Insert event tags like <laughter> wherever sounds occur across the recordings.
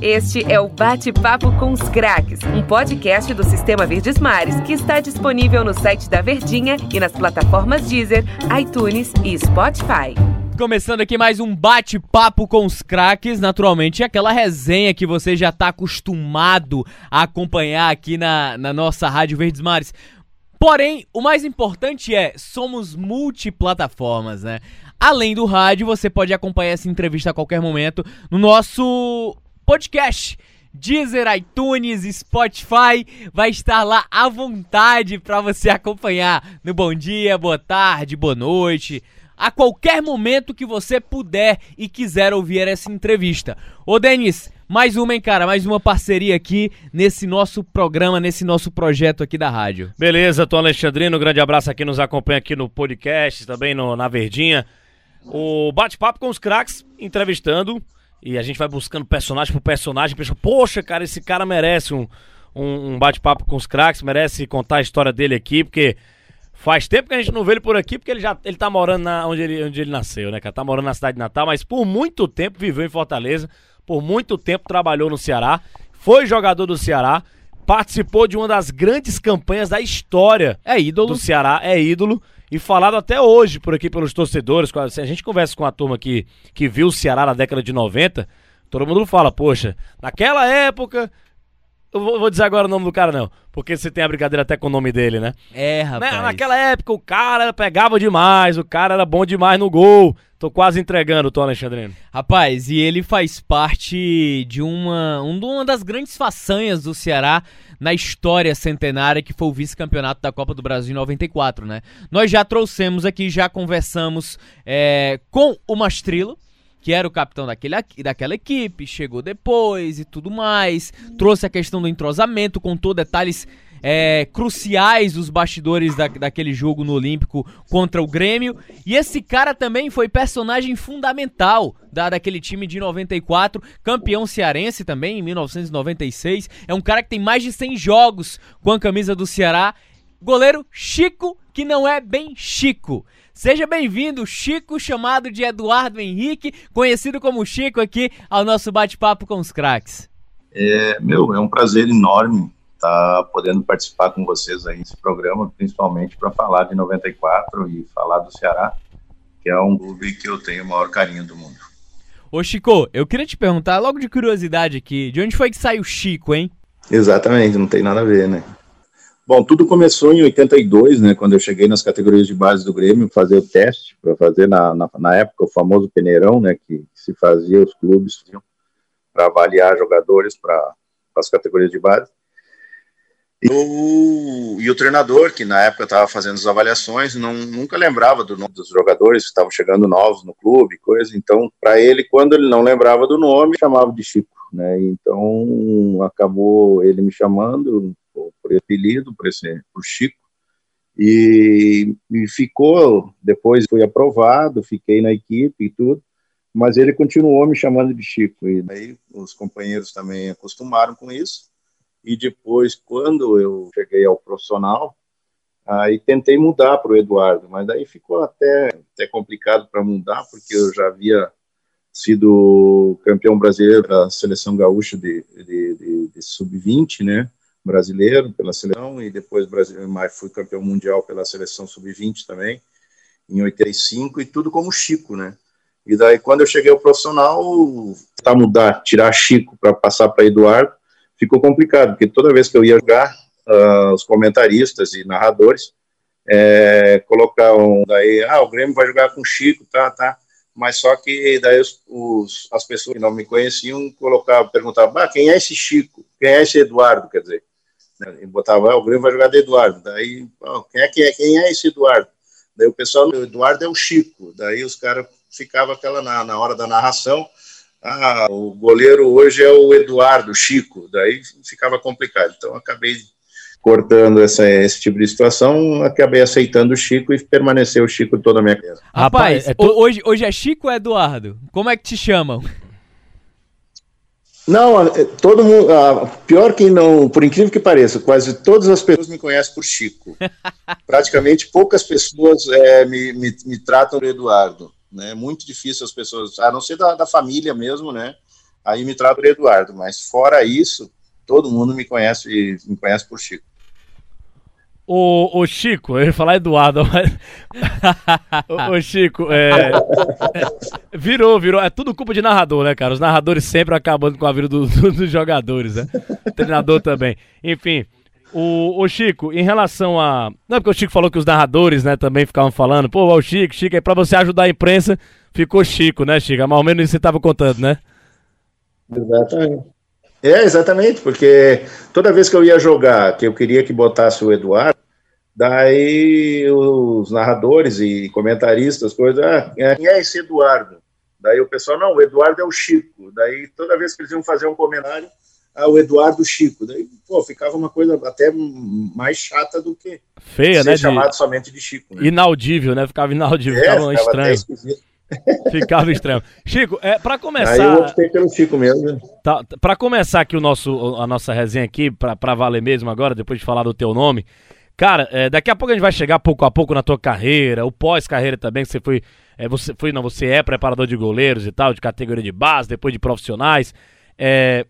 Este é o Bate-Papo com os Craques, um podcast do Sistema Verdes Mares que está disponível no site da Verdinha e nas plataformas Deezer, iTunes e Spotify. Começando aqui mais um bate-papo com os craques, naturalmente aquela resenha que você já está acostumado a acompanhar aqui na, na nossa Rádio Verdes Mares. Porém, o mais importante é, somos multiplataformas, né? Além do rádio, você pode acompanhar essa entrevista a qualquer momento no nosso podcast. Deezer, iTunes, Spotify, vai estar lá à vontade para você acompanhar no bom dia, boa tarde, boa noite, a qualquer momento que você puder e quiser ouvir essa entrevista. Ô Denis, mais uma, hein, cara? Mais uma parceria aqui nesse nosso programa, nesse nosso projeto aqui da rádio. Beleza, tô Alexandrino, um grande abraço aqui, nos acompanha aqui no podcast, também no, na Verdinha. O bate-papo com os craques, entrevistando, e a gente vai buscando personagem por personagem, pensa, poxa, cara, esse cara merece um, um, um bate-papo com os craques, merece contar a história dele aqui, porque faz tempo que a gente não vê ele por aqui, porque ele já ele tá morando na, onde, ele, onde ele nasceu, né, cara? Tá morando na cidade de Natal, mas por muito tempo viveu em Fortaleza por muito tempo trabalhou no Ceará, foi jogador do Ceará, participou de uma das grandes campanhas da história é ídolo. do Ceará, é ídolo. E falado até hoje por aqui pelos torcedores, se a gente conversa com a turma que, que viu o Ceará na década de 90, todo mundo fala, poxa, naquela época eu vou, vou, dizer agora o nome do cara, não. Porque você tem a brincadeira até com o nome dele, né? É, rapaz. naquela época o cara pegava demais, o cara era bom demais no gol. Tô quase entregando, Tom Alexandrino. Rapaz, e ele faz parte de uma, uma das grandes façanhas do Ceará na história centenária, que foi o vice-campeonato da Copa do Brasil em 94, né? Nós já trouxemos aqui, já conversamos é, com o Mastrilo, que era o capitão daquele, daquela equipe, chegou depois e tudo mais, trouxe a questão do entrosamento, contou detalhes é, cruciais dos bastidores da, daquele jogo no Olímpico contra o Grêmio. E esse cara também foi personagem fundamental da, daquele time de 94, campeão cearense também em 1996. É um cara que tem mais de 100 jogos com a camisa do Ceará. Goleiro Chico, que não é bem Chico. Seja bem-vindo, Chico, chamado de Eduardo Henrique, conhecido como Chico aqui, ao nosso bate-papo com os craques. É, meu, é um prazer enorme estar tá podendo participar com vocês aí nesse programa, principalmente para falar de 94 e falar do Ceará, que é um clube que eu tenho o maior carinho do mundo. Ô Chico, eu queria te perguntar, logo de curiosidade aqui, de onde foi que saiu Chico, hein? Exatamente, não tem nada a ver, né? Bom, tudo começou em 82, né, quando eu cheguei nas categorias de base do Grêmio, fazer o teste, para fazer na, na, na, época o famoso peneirão, né, que se fazia os clubes para avaliar jogadores para as categorias de base. E o, e o treinador, que na época estava fazendo as avaliações, não, nunca lembrava do nome dos jogadores que estavam chegando novos no clube, coisa. Então, para ele, quando ele não lembrava do nome, chamava de Chico, né? Então, acabou ele me chamando por, por apelido, por esse, por Chico. E, e ficou. Depois fui aprovado, fiquei na equipe e tudo mas ele continuou me chamando de Chico. E daí os companheiros também acostumaram com isso e depois, quando eu cheguei ao profissional, aí tentei mudar para o Eduardo, mas daí ficou até, até complicado para mudar, porque eu já havia sido campeão brasileiro da seleção gaúcha de, de, de, de sub-20, né, brasileiro pela seleção, e depois mas fui campeão mundial pela seleção sub-20 também, em 85, e tudo como Chico, né, e daí quando eu cheguei ao profissional, tentar mudar, tirar Chico para passar para Eduardo, ficou complicado, porque toda vez que eu ia jogar, uh, os comentaristas e narradores é, colocavam daí, ah, o Grêmio vai jogar com Chico, tá, tá, mas só que daí os, os, as pessoas que não me conheciam colocavam, perguntavam, ah, quem é esse Chico? Quem é esse Eduardo? Quer dizer, né, e botava, ah, o Grêmio vai jogar de Eduardo, daí, oh, quem, é, quem, é, quem é esse Eduardo? Daí o pessoal, o Eduardo é o Chico, daí os caras ficavam aquela na, na hora da narração, ah, o goleiro hoje é o Eduardo Chico, daí ficava complicado. Então acabei cortando essa, esse tipo de situação, acabei aceitando o Chico e permaneceu o Chico toda a minha vida. Rapaz, é hoje, hoje é Chico ou Eduardo? Como é que te chamam? Não, é, todo mundo. pior que não, por incrível que pareça, quase todas as pessoas me conhecem por Chico. <laughs> Praticamente poucas pessoas é, me, me, me tratam por Eduardo né? É muito difícil as pessoas, a não ser da, da família mesmo, né? aí me trata por Eduardo, mas fora isso, todo mundo me conhece, me conhece por Chico. O, o Chico, eu ia falar Eduardo, <laughs> mas. o, o, Chico, é, é, Virou, virou. É tudo culpa de narrador, né, cara? Os narradores sempre acabando com a vida do, <laughs> do, dos jogadores, né? O treinador também. Enfim. O, o Chico, em relação a. Não é porque o Chico falou que os narradores, né, também ficavam falando, pô, o Chico, Chico, aí pra você ajudar a imprensa, ficou Chico, né, Chico? Mais ou menos isso você tava contando, né? Exatamente. É, exatamente, porque toda vez que eu ia jogar, que eu queria que botasse o Eduardo, daí os narradores e comentaristas, coisas, ah, quem é esse Eduardo? Daí o pessoal, não, o Eduardo é o Chico. Daí toda vez que eles iam fazer um comentário, ah, o Eduardo Chico. Daí, pô, ficava uma coisa até mais chata do que feia, ser né? chamado de... somente de Chico. Né? Inaudível, né? Ficava inaudível, é, ficava, ficava estranho. Ficava estranho. Chico, é, para começar. Aí eu optei pelo Chico mesmo. Tá, para começar aqui o nosso, a nossa resenha aqui, para valer mesmo agora, depois de falar do teu nome. Cara, é, daqui a pouco a gente vai chegar pouco a pouco na tua carreira, o pós-carreira também, que você foi. É, você foi, não, você é preparador de goleiros e tal, de categoria de base, depois de profissionais. É,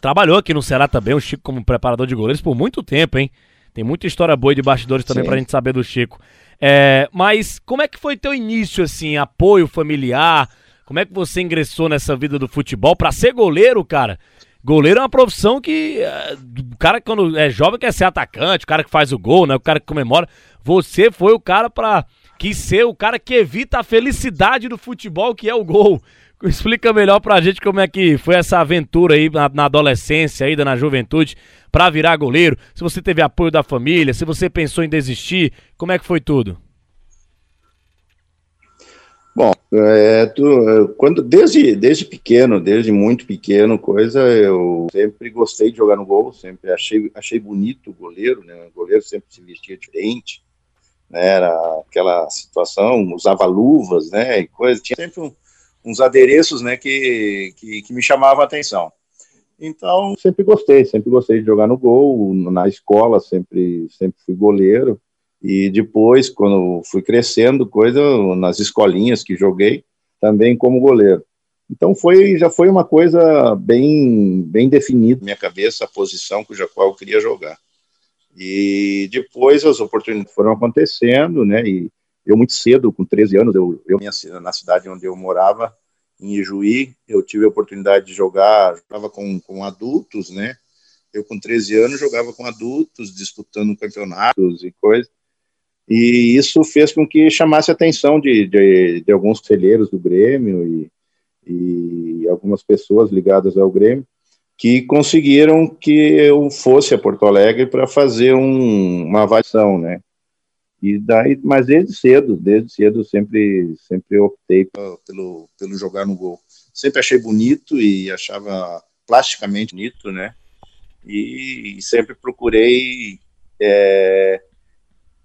trabalhou aqui no Ceará também, o Chico, como preparador de goleiros por muito tempo, hein? Tem muita história boa de bastidores também Sim. pra gente saber do Chico. É, mas como é que foi teu início, assim, apoio familiar? Como é que você ingressou nessa vida do futebol? Para ser goleiro, cara, goleiro é uma profissão que é, o cara quando é jovem quer ser atacante, o cara que faz o gol, né, o cara que comemora. Você foi o cara para que ser o cara que evita a felicidade do futebol, que é o gol. Explica melhor pra gente como é que foi essa aventura aí na, na adolescência, ainda na juventude, para virar goleiro. Se você teve apoio da família, se você pensou em desistir, como é que foi tudo? Bom, é, tu, quando desde, desde pequeno, desde muito pequeno, coisa, eu sempre gostei de jogar no gol, sempre achei, achei bonito o goleiro, né? O goleiro sempre se vestia diferente, né? Era aquela situação, usava luvas, né? E coisa, tinha sempre um, uns adereços, né, que, que, que me chamavam a atenção. Então, sempre gostei, sempre gostei de jogar no gol, na escola sempre, sempre fui goleiro, e depois, quando fui crescendo, coisa, nas escolinhas que joguei, também como goleiro. Então foi, já foi uma coisa bem, bem definida na minha cabeça, a posição cuja qual eu queria jogar. E depois as oportunidades foram acontecendo, né, e eu muito cedo, com 13 anos, eu, eu na cidade onde eu morava, em Ijuí, eu tive a oportunidade de jogar, jogava com, com adultos, né? Eu com 13 anos jogava com adultos, disputando campeonatos e coisas. E isso fez com que chamasse a atenção de, de, de alguns celheiros do Grêmio e, e algumas pessoas ligadas ao Grêmio que conseguiram que eu fosse a Porto Alegre para fazer um, uma avaliação, né? E daí, mas desde cedo, desde cedo sempre, sempre optei pelo, pelo jogar no gol. Sempre achei bonito e achava plasticamente bonito, né? E, e sempre procurei é,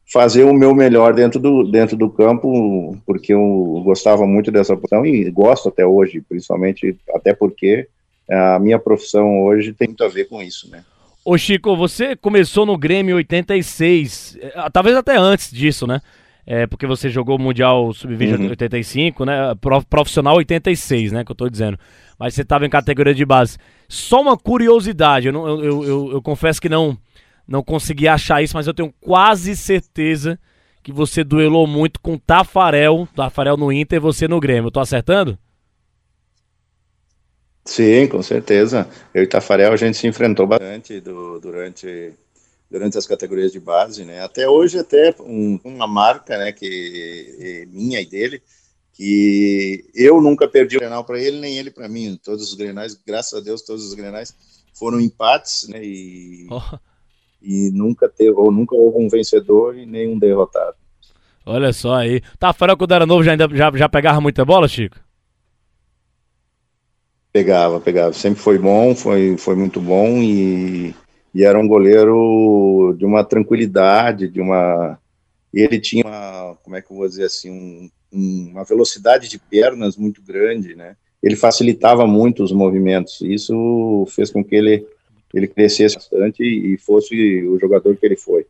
fazer o meu melhor dentro do, dentro do campo, porque eu gostava muito dessa profissão e gosto até hoje, principalmente até porque a minha profissão hoje tem muito a ver com isso, né? Ô Chico, você começou no Grêmio em 86, eh, talvez até antes disso, né? É, porque você jogou o Mundial Sub-20 uhum. 85, né? Profissional 86, né? Que eu tô dizendo. Mas você estava em categoria de base. Só uma curiosidade, eu, não, eu, eu, eu, confesso que não, não consegui achar isso, mas eu tenho quase certeza que você duelou muito com Tafarel, Tafarel no Inter e você no Grêmio. Eu tô acertando? Sim, com certeza. Eu e Tafarel a gente se enfrentou bastante do, durante durante as categorias de base, né? Até hoje até um, uma marca, né, que minha e dele, que eu nunca perdi o Grenal para ele nem ele para mim. Todos os Grenais, graças a Deus, todos os Grenais foram empates, né? E, oh. e nunca teve ou nunca houve um vencedor e nenhum derrotado. Olha só aí. Tafarel quando era novo já ainda já, já pegava muita bola, Chico? Pegava, pegava. Sempre foi bom, foi, foi muito bom e, e era um goleiro de uma tranquilidade, de uma. Ele tinha uma, como é que eu vou dizer assim, um, uma velocidade de pernas muito grande, né? Ele facilitava muito os movimentos. Isso fez com que ele ele crescesse bastante e fosse o jogador que ele foi.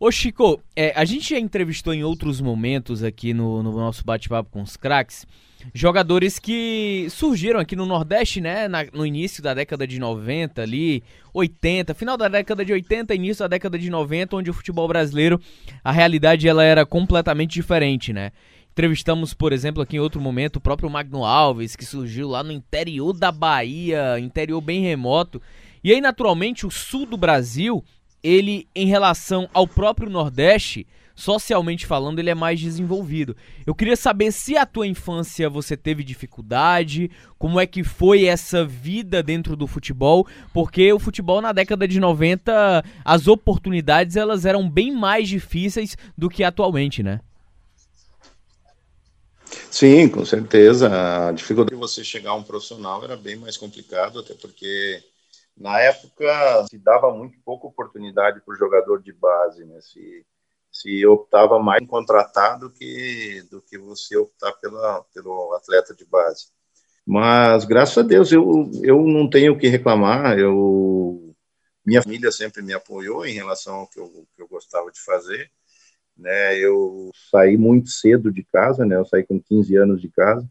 Ô Chico, é, a gente já entrevistou em outros momentos aqui no, no nosso bate-papo com os craques jogadores que surgiram aqui no Nordeste, né, na, no início da década de 90 ali, 80, final da década de 80, início da década de 90, onde o futebol brasileiro, a realidade ela era completamente diferente, né? Entrevistamos, por exemplo, aqui em outro momento, o próprio Magno Alves, que surgiu lá no interior da Bahia, interior bem remoto. E aí, naturalmente, o sul do Brasil ele, em relação ao próprio Nordeste, socialmente falando, ele é mais desenvolvido. Eu queria saber se a tua infância você teve dificuldade, como é que foi essa vida dentro do futebol, porque o futebol na década de 90, as oportunidades elas eram bem mais difíceis do que atualmente, né? Sim, com certeza. A dificuldade de você chegar a um profissional era bem mais complicado, até porque na época se dava muito pouca oportunidade para o jogador de base, né? Se, se optava mais em contratar do que, do que você optar pela, pelo atleta de base. Mas, graças a Deus, eu, eu não tenho o que reclamar. Eu, minha família sempre me apoiou em relação ao que eu, que eu gostava de fazer. Né? Eu saí muito cedo de casa, né? eu saí com 15 anos de casa.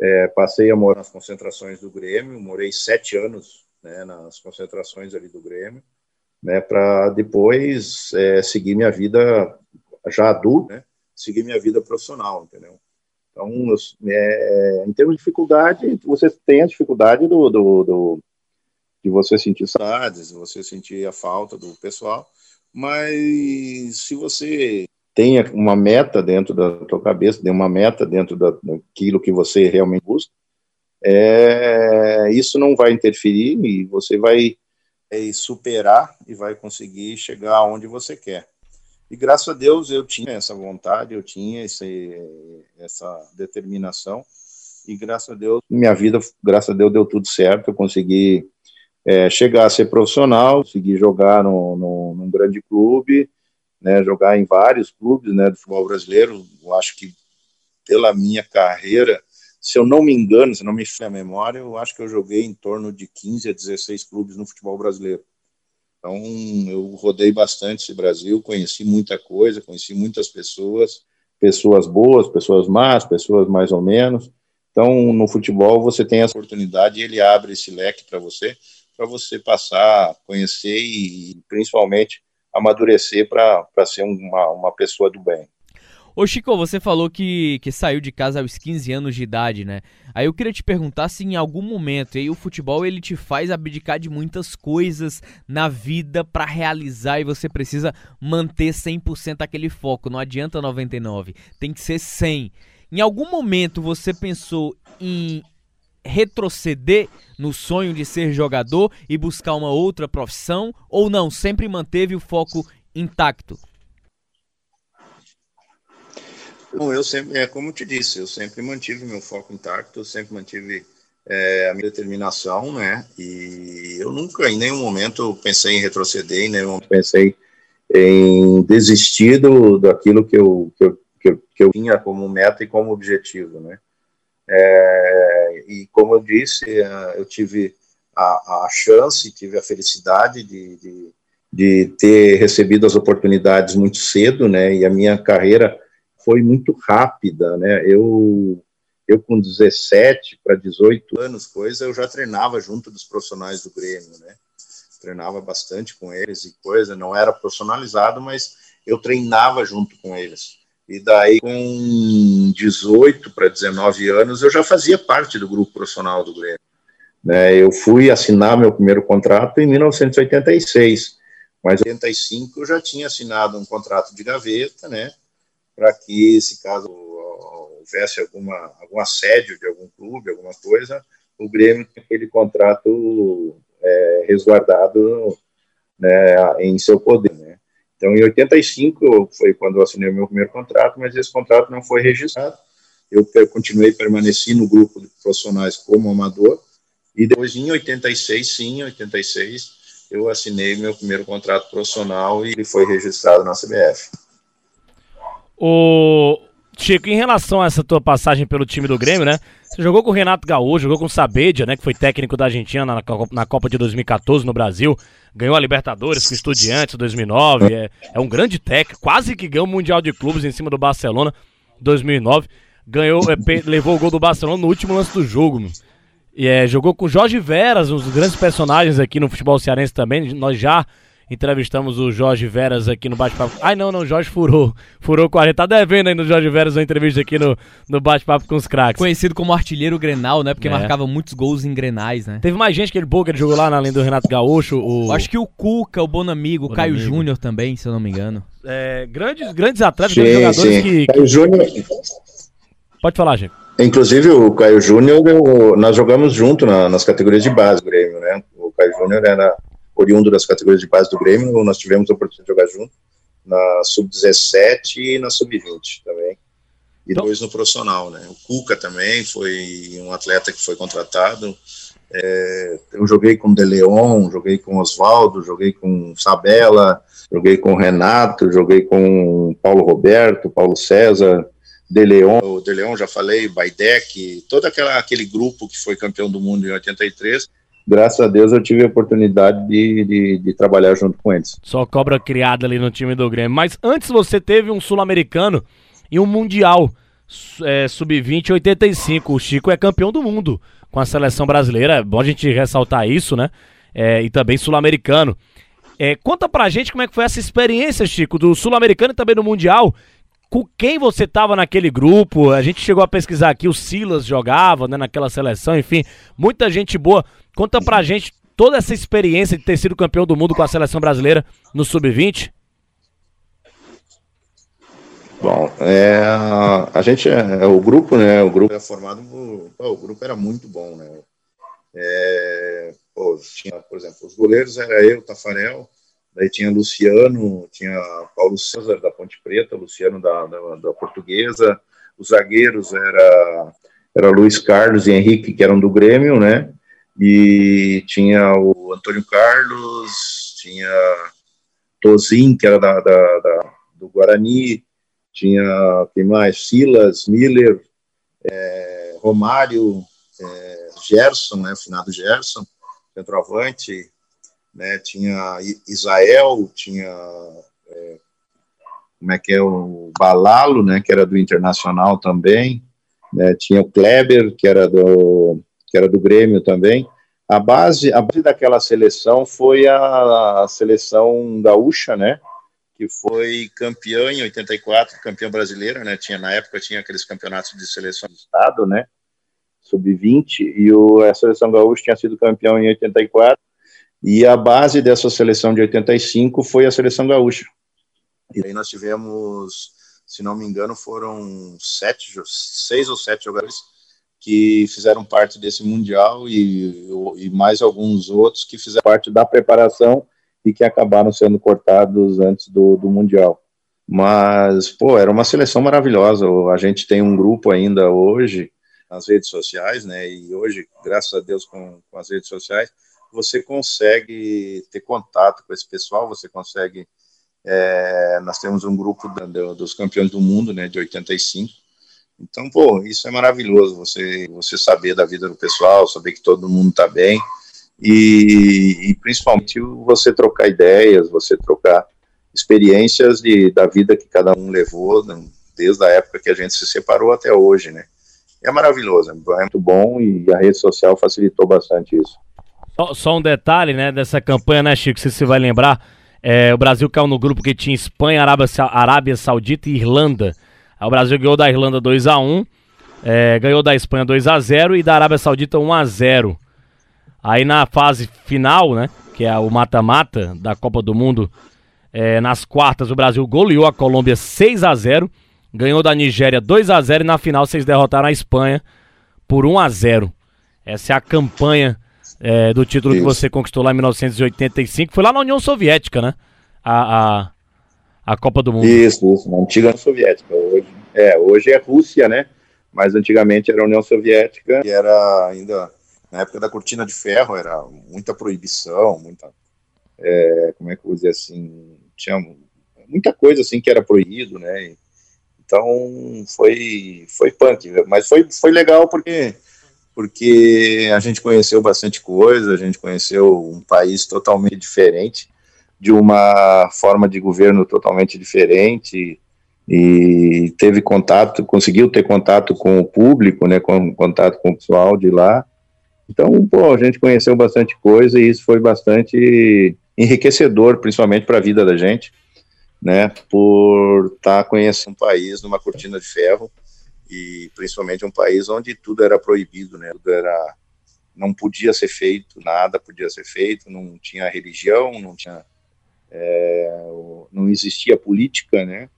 É, passei a morar nas concentrações do Grêmio, morei sete anos né, nas concentrações ali do Grêmio, né, para depois é, seguir minha vida já adulto, né, seguir minha vida profissional, entendeu? Então, é, em termos de dificuldade, você tem a dificuldade do, do, do, de você sentir saudades, de você sentir a falta do pessoal, mas se você tem uma meta dentro da tua cabeça, tem uma meta dentro daquilo que você realmente busca, é, isso não vai interferir e você vai é, superar e vai conseguir chegar aonde você quer. E graças a Deus eu tinha essa vontade, eu tinha esse, essa determinação e graças a Deus minha vida, graças a Deus deu tudo certo, eu consegui é, chegar a ser profissional, consegui jogar no, no, num grande clube, né, jogar em vários clubes né, do futebol brasileiro. Eu acho que pela minha carreira se eu não me engano, se não me falha a memória, eu acho que eu joguei em torno de 15 a 16 clubes no futebol brasileiro. Então, eu rodei bastante esse Brasil, conheci muita coisa, conheci muitas pessoas, pessoas boas, pessoas más, pessoas mais ou menos. Então, no futebol, você tem essa oportunidade e ele abre esse leque para você, para você passar, conhecer e, principalmente, amadurecer para ser uma, uma pessoa do bem. Ô Chico, você falou que, que saiu de casa aos 15 anos de idade, né? Aí eu queria te perguntar se em algum momento aí o futebol ele te faz abdicar de muitas coisas na vida para realizar e você precisa manter 100% aquele foco, não adianta 99, tem que ser 100. Em algum momento você pensou em retroceder no sonho de ser jogador e buscar uma outra profissão ou não, sempre manteve o foco intacto? Bom, eu sempre, é como eu te disse, eu sempre mantive meu foco intacto, eu sempre mantive é, a minha determinação, né? E eu nunca, em nenhum momento, pensei em retroceder, em nenhum momento pensei em desistir do, daquilo que eu, que eu, que eu, que eu tinha como meta e como objetivo, né? É, e como eu disse, é, eu tive a, a chance, tive a felicidade de, de, de ter recebido as oportunidades muito cedo, né? E a minha carreira foi muito rápida, né? Eu, eu com 17 para 18 anos, coisa, eu já treinava junto dos profissionais do Grêmio, né? Treinava bastante com eles e coisa, não era profissionalizado, mas eu treinava junto com eles. E daí, com 18 para 19 anos, eu já fazia parte do grupo profissional do Grêmio. Né, eu fui assinar meu primeiro contrato em 1986, mas em 85 eu já tinha assinado um contrato de gaveta, né? Para que, se caso houvesse alguma, algum assédio de algum clube, alguma coisa, o Grêmio tem aquele contrato é, resguardado né, em seu poder. Né? Então, em 85 foi quando eu assinei o meu primeiro contrato, mas esse contrato não foi registrado. Eu continuei permaneci no grupo de profissionais como amador e depois em 86, sim, em 86 eu assinei meu primeiro contrato profissional e ele foi registrado na CBF. O Chico, em relação a essa tua passagem pelo time do Grêmio, né? Você jogou com o Renato Gaúcho, jogou com o Sabedia, né? Que foi técnico da Argentina na, na Copa de 2014 no Brasil. Ganhou a Libertadores com o Estudiantes em 2009. É, é um grande técnico, quase que ganhou o Mundial de Clubes em cima do Barcelona 2009. Ganhou, é, levou o gol do Barcelona no último lance do jogo. E é, jogou com Jorge Veras, um dos grandes personagens aqui no futebol cearense também. Nós já Entrevistamos o Jorge Veras aqui no bate-papo. Ai, não, não, Jorge furou. Furou 40. Tá devendo aí no Jorge Veras uma entrevista aqui no, no bate-papo com os craques. Conhecido como artilheiro Grenal, né? Porque é. marcava muitos gols em Grenais, né? Teve mais gente que ele boa, que ele jogou lá, além do Renato Gaúcho. O... Acho que o Cuca, o Bonamigo, o Caio Júnior também, se eu não me engano. É, grandes, grandes atletas, sim, grandes jogadores sim. que. Caio Júnior. Pode falar, gente. Inclusive, o Caio Júnior, nós jogamos junto na, nas categorias de base do Grêmio, né? O Caio Júnior era oriundo das categorias de base do Grêmio, nós tivemos a oportunidade de jogar junto na sub-17 e na sub-20 também. E então, dois no profissional, né? O Cuca também foi um atleta que foi contratado. É, eu joguei com o De Leon, joguei com Oswaldo, joguei com Sabela, joguei com o Renato, joguei com Paulo Roberto, Paulo César, De Leon, o De Leon já falei, Baidec, todo aquela, aquele grupo que foi campeão do mundo em 83 graças a Deus eu tive a oportunidade de, de, de, trabalhar junto com eles. Só cobra criada ali no time do Grêmio. Mas antes você teve um sul-americano e um mundial é, sub-20 85. O Chico é campeão do mundo com a seleção brasileira. É bom a gente ressaltar isso, né? É, e também sul-americano. É, conta pra gente como é que foi essa experiência, Chico, do sul-americano e também do mundial com quem você estava naquele grupo. A gente chegou a pesquisar aqui, o Silas jogava né, naquela seleção, enfim, muita gente boa. Conta pra gente toda essa experiência de ter sido campeão do mundo com a seleção brasileira no Sub-20. Bom, é, a gente, é, é, o grupo, né, o grupo era formado, pô, o grupo era muito bom, né, é, pô, tinha, por exemplo, os goleiros era eu, Tafarel, Daí tinha Luciano, tinha Paulo César da Ponte Preta, Luciano da, da, da Portuguesa, os zagueiros era, era Luiz Carlos e Henrique, que eram do Grêmio, né? E tinha o Antônio Carlos, tinha Tozin, que era da, da, da do Guarani, tinha, quem mais? Silas, Miller, é, Romário, é, Gerson, né? Finado Gerson, centroavante, né, tinha Israel, tinha é, como é que é o Balalo, né, que era do Internacional também, né, tinha o Kleber, que era do que era do Grêmio também. A base, a base daquela seleção foi a, a seleção gaúcha, né, que foi campeã em 84, campeã brasileira, né, tinha na época tinha aqueles campeonatos de seleção do estado, né, sub-20, e o, a seleção gaúcha tinha sido campeão em 84, e a base dessa seleção de 85 foi a seleção gaúcha. E aí nós tivemos, se não me engano, foram sete, seis ou sete jogadores que fizeram parte desse mundial e, e mais alguns outros que fizeram parte da preparação e que acabaram sendo cortados antes do, do mundial. Mas, pô, era uma seleção maravilhosa. A gente tem um grupo ainda hoje nas redes sociais, né? E hoje, graças a Deus, com, com as redes sociais, você consegue ter contato com esse pessoal, você consegue. É, nós temos um grupo da, dos campeões do mundo, né, de 85. Então, pô, isso é maravilhoso, você, você saber da vida do pessoal, saber que todo mundo está bem, e, e, principalmente você trocar ideias, você trocar experiências de, da vida que cada um levou, né, desde a época que a gente se separou até hoje, né. É maravilhoso, é muito bom e a rede social facilitou bastante isso. Só, só, um detalhe, né, dessa campanha, né, Chico, se você vai lembrar, é, o Brasil caiu no grupo que tinha Espanha, Arábia, Arábia Saudita e Irlanda. Aí o Brasil ganhou da Irlanda 2 a 1 é, ganhou da Espanha 2 a 0 e da Arábia Saudita 1 a 0 Aí na fase final, né, que é o mata-mata da Copa do Mundo, é, nas quartas o Brasil goleou a Colômbia 6 a 0 ganhou da Nigéria 2 a 0 e na final vocês derrotaram a Espanha por 1 a 0 Essa é a campanha é, do título isso. que você conquistou lá em 1985. Foi lá na União Soviética, né? A, a, a Copa do Mundo. Isso, isso, na antiga União Soviética. Hoje é, hoje é Rússia, né? Mas antigamente era a União Soviética e era ainda na época da cortina de ferro era muita proibição, muita é, como é que eu vou dizer assim, tinha muita coisa assim que era proibido, né? Então foi foi punk, mas foi foi legal porque porque a gente conheceu bastante coisa, a gente conheceu um país totalmente diferente, de uma forma de governo totalmente diferente e teve contato, conseguiu ter contato com o público, né, com contato com o pessoal de lá. Então, pô, a gente conheceu bastante coisa e isso foi bastante enriquecedor, principalmente para a vida da gente, né, por estar tá conhecendo um país numa cortina de ferro e principalmente um país onde tudo era proibido, né, tudo era não podia ser feito, nada podia ser feito, não tinha religião, não tinha é, não existia política, né?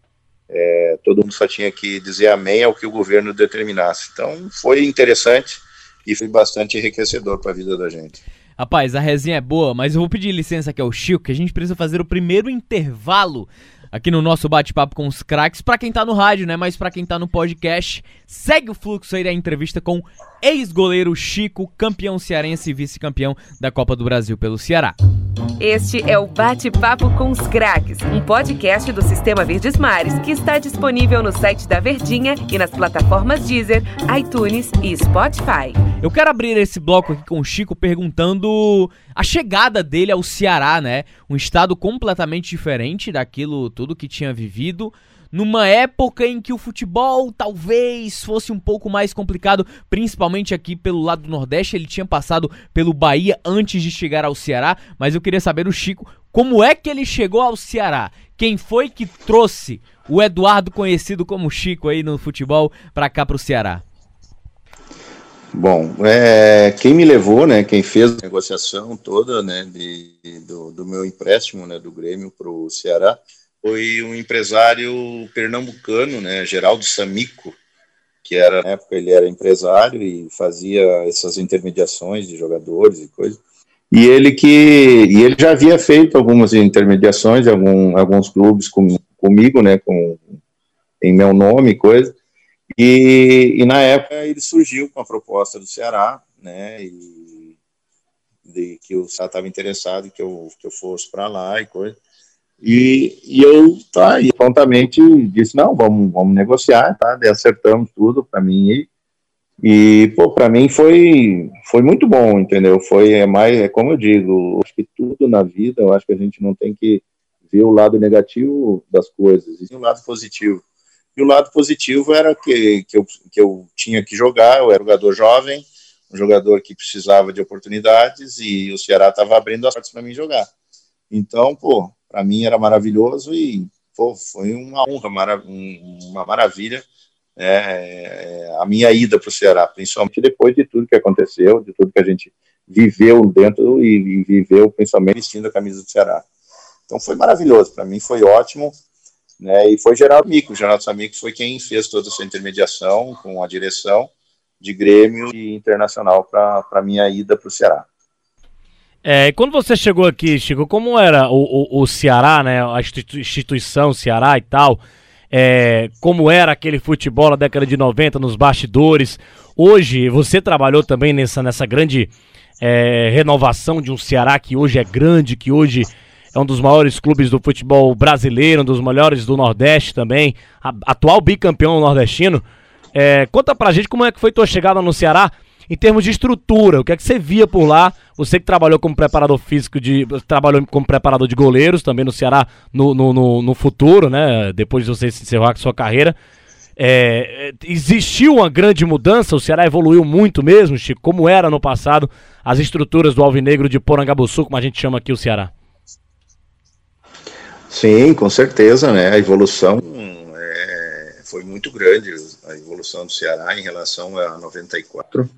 É, todo mundo só tinha que dizer amém ao que o governo determinasse. Então foi interessante e foi bastante enriquecedor para a vida da gente. Rapaz, a resenha é boa, mas eu vou pedir licença aqui ao Chico, que a gente precisa fazer o primeiro intervalo aqui no nosso bate-papo com os craques, para quem tá no rádio, né, mas para quem tá no podcast, segue o fluxo aí da entrevista com ex-goleiro Chico, campeão cearense e vice-campeão da Copa do Brasil pelo Ceará. Este é o Bate-Papo com os Craques, um podcast do Sistema Verdes Mares que está disponível no site da Verdinha e nas plataformas Deezer, iTunes e Spotify. Eu quero abrir esse bloco aqui com o Chico perguntando a chegada dele ao Ceará, né? Um estado completamente diferente daquilo tudo que tinha vivido numa época em que o futebol talvez fosse um pouco mais complicado, principalmente aqui pelo lado do Nordeste. Ele tinha passado pelo Bahia antes de chegar ao Ceará, mas eu queria saber do Chico como é que ele chegou ao Ceará. Quem foi que trouxe o Eduardo, conhecido como Chico aí no futebol, para cá para o Ceará? Bom, é, quem me levou, né, quem fez a negociação toda, né, de, do, do meu empréstimo, né, do Grêmio para o Ceará, foi um empresário pernambucano, né, Geraldo Samico, que era, na época ele era empresário e fazia essas intermediações de jogadores e coisas. E ele que e ele já havia feito algumas intermediações algum, alguns clubes com, comigo, né, com em meu nome coisa. E, e na época ele surgiu com a proposta do Ceará, né, e de que o Ceará estava interessado que eu que eu fosse para lá e coisa. E, e eu tá, e prontamente disse, não, vamos, vamos negociar, tá? Acertamos tudo para mim e, e pô, para mim foi, foi muito bom, entendeu? Foi é mais, é como eu digo, acho que tudo na vida, eu acho que a gente não tem que ver o lado negativo das coisas, e o lado positivo. E o lado positivo era que, que, eu, que eu tinha que jogar, eu era um jogador jovem, um jogador que precisava de oportunidades e o Ceará estava abrindo as portas para mim jogar. Então, pô, para mim era maravilhoso e pô, foi uma honra, mara uma maravilha é, é, a minha ida para o Ceará, principalmente depois de tudo que aconteceu, de tudo que a gente viveu dentro e, e viveu principalmente vestindo a camisa do Ceará. Então foi maravilhoso, para mim foi ótimo, né, e foi Geraldo Mico, Geraldo Samico foi quem fez toda essa intermediação com a direção de Grêmio e Internacional para a minha ida para o Ceará. É, quando você chegou aqui, Chico, como era o, o, o Ceará, né? A instituição Ceará e tal. É, como era aquele futebol na década de 90 nos bastidores. Hoje, você trabalhou também nessa, nessa grande é, renovação de um Ceará que hoje é grande, que hoje é um dos maiores clubes do futebol brasileiro, um dos melhores do Nordeste também, a, atual bicampeão nordestino. É, conta pra gente como é que foi tua chegada no Ceará em termos de estrutura, o que é que você via por lá? Você que trabalhou como preparador físico, de, trabalhou como preparador de goleiros também no Ceará no, no, no, no futuro, né? Depois de você encerrar sua carreira. É, existiu uma grande mudança, o Ceará evoluiu muito mesmo, Chico, como era no passado as estruturas do Alvinegro de Porangabuçu, como a gente chama aqui o Ceará. Sim, com certeza, né? A evolução é, foi muito grande, a evolução do Ceará em relação a 94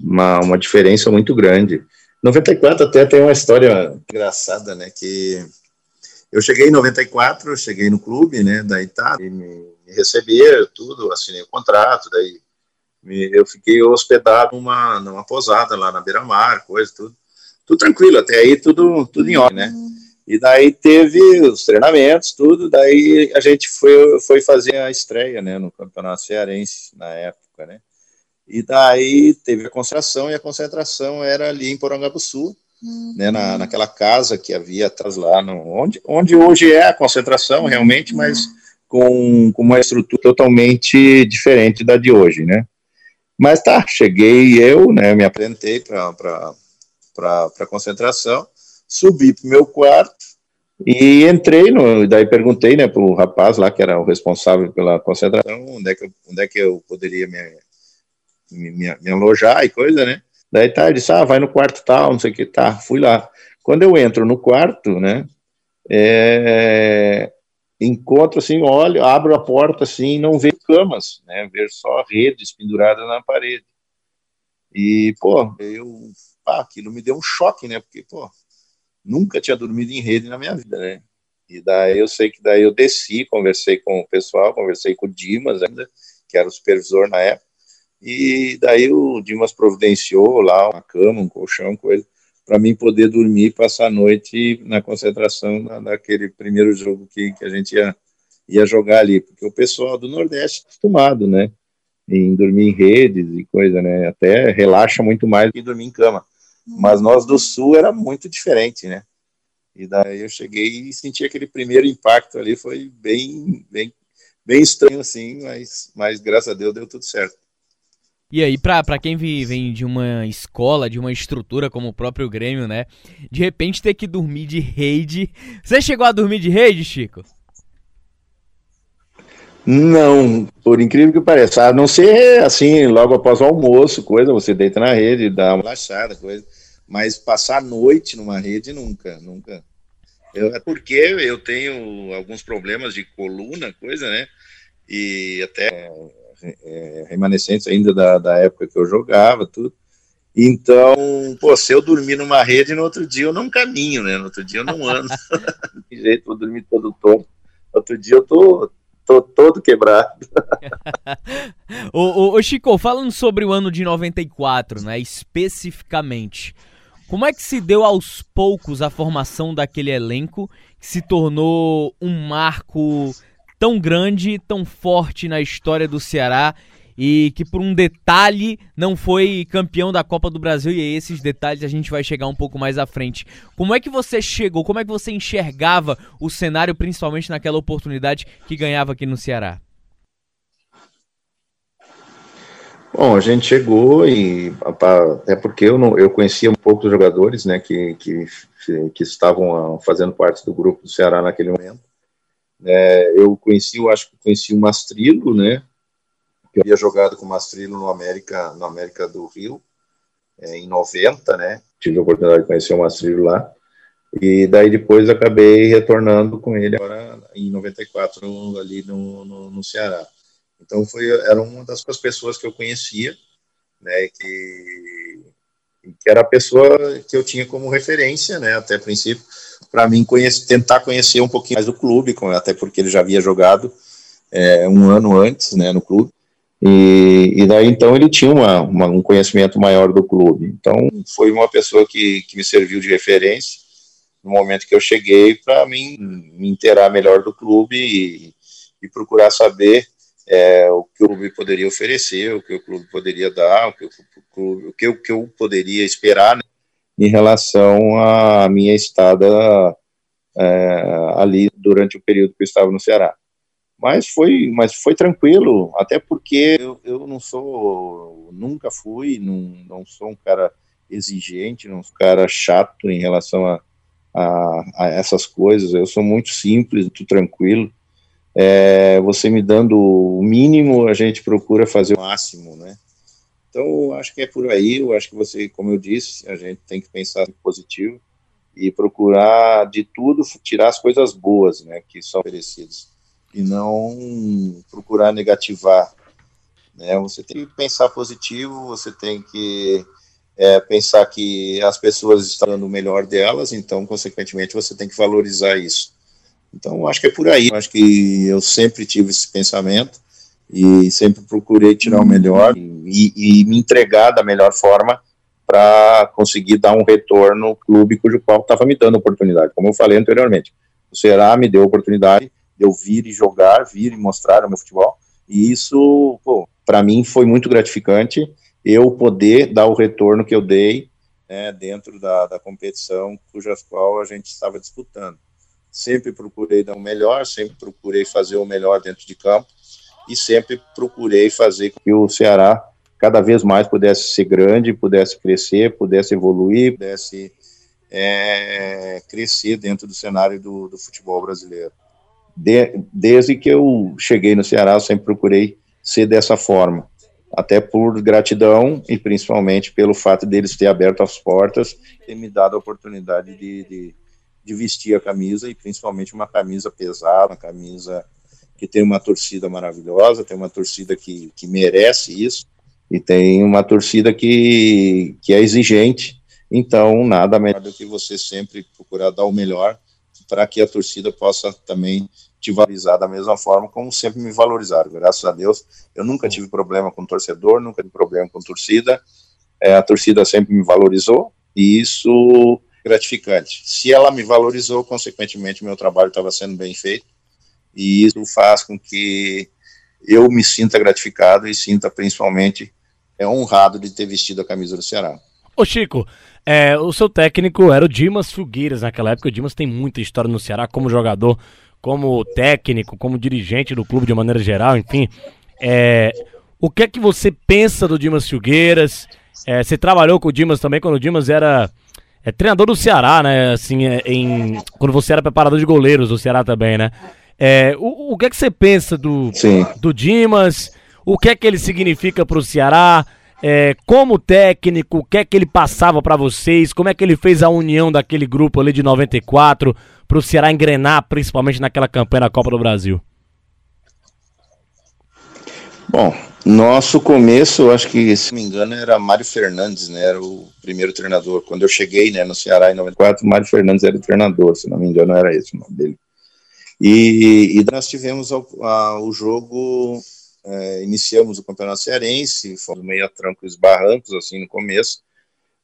uma, uma diferença muito grande. 94 até tem uma história engraçada, né, que eu cheguei em 94, eu cheguei no clube, né, da Itália, me, me receberam tudo, assinei o contrato, daí me, eu fiquei hospedado numa, numa posada lá na beira-mar, coisa, tudo, tudo tranquilo, até aí tudo, tudo em ordem, né, e daí teve os treinamentos, tudo, daí a gente foi, foi fazer a estreia, né, no Campeonato Cearense, na época, né, e daí teve a concentração, e a concentração era ali em Porangabuçu, uhum. né, na, naquela casa que havia atrás lá, no, onde, onde hoje é a concentração realmente, mas com, com uma estrutura totalmente diferente da de hoje, né? Mas tá, cheguei eu, né, me apresentei para a concentração, subi para o meu quarto e entrei, no, daí perguntei né, para o rapaz lá, que era o responsável pela concentração, onde é que eu, onde é que eu poderia me, me, me alojar e coisa, né? Daí tá, ele disse, ah, vai no quarto tal, não sei o que, tá, fui lá. Quando eu entro no quarto, né, é, encontro assim, olho, abro a porta assim, não vejo camas, né? Ver só redes penduradas na parede. E, pô, eu, pá, aquilo me deu um choque, né? Porque, pô, nunca tinha dormido em rede na minha vida, né? E daí eu sei que daí eu desci, conversei com o pessoal, conversei com o Dimas ainda, que era o supervisor na época, e daí o Dimas providenciou lá uma cama, um colchão, coisa para mim poder dormir e passar a noite na concentração na, naquele primeiro jogo que, que a gente ia, ia jogar ali, porque o pessoal do Nordeste é acostumado, né, em dormir em redes e coisa, né, até relaxa muito mais do que dormir em cama, mas nós do Sul era muito diferente, né, e daí eu cheguei e senti aquele primeiro impacto ali, foi bem, bem, bem estranho assim, mas, mas graças a Deus deu tudo certo. E aí, pra, quem vem de uma escola, de uma estrutura como o próprio Grêmio, né? De repente ter que dormir de rede. Você chegou a dormir de rede, Chico? Não, por incrível que pareça. A não ser assim, logo após o almoço, coisa, você deita na rede, dá uma relaxada, coisa. Mas passar a noite numa rede, nunca, nunca. Eu, é porque eu tenho alguns problemas de coluna, coisa, né? E até é, remanescentes ainda da, da época que eu jogava, tudo. Então, pô, se eu dormir numa rede, no outro dia eu não caminho, né? No outro dia eu não ando. <laughs> De jeito, vou dormir todo torto. Outro dia eu tô, tô todo quebrado. <laughs> ô, ô, ô, Chico, falando sobre o ano de 94, né, especificamente, como é que se deu aos poucos a formação daquele elenco que se tornou um marco tão grande, tão forte na história do Ceará e que por um detalhe não foi campeão da Copa do Brasil e esses detalhes a gente vai chegar um pouco mais à frente. Como é que você chegou? Como é que você enxergava o cenário, principalmente naquela oportunidade que ganhava aqui no Ceará? Bom, a gente chegou e até porque eu não, eu conhecia um pouco dos jogadores, né, que, que, que estavam fazendo parte do grupo do Ceará naquele momento. É, eu conheci, eu acho que conheci o Mastrilo, né? Eu havia jogado com o Mastrilo no América, no América do Rio, é, em 90, né? Tive a oportunidade de conhecer o Mastrilo lá. E daí depois acabei retornando com ele agora em 94 ali no, no, no Ceará. Então foi era uma das pessoas que eu conhecia, né? Que que era a pessoa que eu tinha como referência, né? Até princípio para mim tentar conhecer um pouquinho mais do clube, até porque ele já havia jogado é, um ano antes, né, no clube. E, e daí então ele tinha uma, uma, um conhecimento maior do clube. Então foi uma pessoa que, que me serviu de referência no momento que eu cheguei para mim me inteirar melhor do clube e, e procurar saber é, o que o clube poderia oferecer, o que o clube poderia dar, o que o, clube, o que, o que eu poderia esperar né, em relação à minha estada é, ali durante o período que eu estava no Ceará. Mas foi, mas foi tranquilo, até porque eu, eu não sou, nunca fui, não, não sou um cara exigente, não sou um cara chato em relação a, a, a essas coisas. Eu sou muito simples, muito tranquilo. É, você me dando o mínimo, a gente procura fazer o máximo, né? Então, acho que é por aí. Eu acho que você, como eu disse, a gente tem que pensar positivo e procurar de tudo tirar as coisas boas, né, que são oferecidas e não procurar negativar. Né? Você tem que pensar positivo, você tem que é, pensar que as pessoas estão dando o melhor delas, então, consequentemente, você tem que valorizar isso. Então, acho que é por aí. Acho que eu sempre tive esse pensamento e sempre procurei tirar o melhor e, e me entregar da melhor forma para conseguir dar um retorno ao clube cujo qual estava me dando oportunidade. Como eu falei anteriormente, o Ceará me deu a oportunidade de eu vir e jogar, vir e mostrar o meu futebol, e isso, para mim, foi muito gratificante, eu poder dar o retorno que eu dei né, dentro da, da competição cuja qual a gente estava disputando. sempre procurei dar o melhor, sempre procurei fazer o melhor dentro de campo e sempre procurei fazer que o Ceará cada vez mais pudesse ser grande, pudesse crescer, pudesse evoluir, pudesse é, crescer dentro do cenário do, do futebol brasileiro. De, desde que eu cheguei no Ceará, eu sempre procurei ser dessa forma, até por gratidão e principalmente pelo fato deles ter aberto as portas e me dado a oportunidade de, de, de vestir a camisa e principalmente uma camisa pesada, uma camisa que tem uma torcida maravilhosa, tem uma torcida que, que merece isso e tem uma torcida que, que é exigente. Então, nada melhor do que você sempre procurar dar o melhor para que a torcida possa também te valorizar da mesma forma como sempre me valorizaram. Graças a Deus, eu nunca tive problema com torcedor, nunca tive problema com torcida. É, a torcida sempre me valorizou e isso é gratificante. Se ela me valorizou, consequentemente, meu trabalho estava sendo bem feito e isso faz com que eu me sinta gratificado e sinta principalmente é, honrado de ter vestido a camisa do Ceará. Ô Chico, é, o seu técnico era o Dimas Filgueiras naquela época. O Dimas tem muita história no Ceará como jogador, como técnico, como dirigente do clube de maneira geral, enfim. É, o que é que você pensa do Dimas Filgueiras? É, você trabalhou com o Dimas também quando o Dimas era é, treinador do Ceará, né? Assim, é, em, quando você era preparador de goleiros do Ceará também, né? É, o, o que é que você pensa do, do Dimas? O que é que ele significa para o Ceará? É, como técnico, o que é que ele passava para vocês? Como é que ele fez a união daquele grupo ali de 94 para o Ceará engrenar, principalmente naquela campanha da Copa do Brasil? Bom, nosso começo, acho que, se não me engano, era Mário Fernandes, né? Era o primeiro treinador. Quando eu cheguei né, no Ceará em 94, Mário Fernandes era o treinador, se não me engano, era esse o nome dele. E, e nós tivemos o, jogo, é, iniciamos o Campeonato Cearense, fomos meio a trancos barrancos, assim, no começo,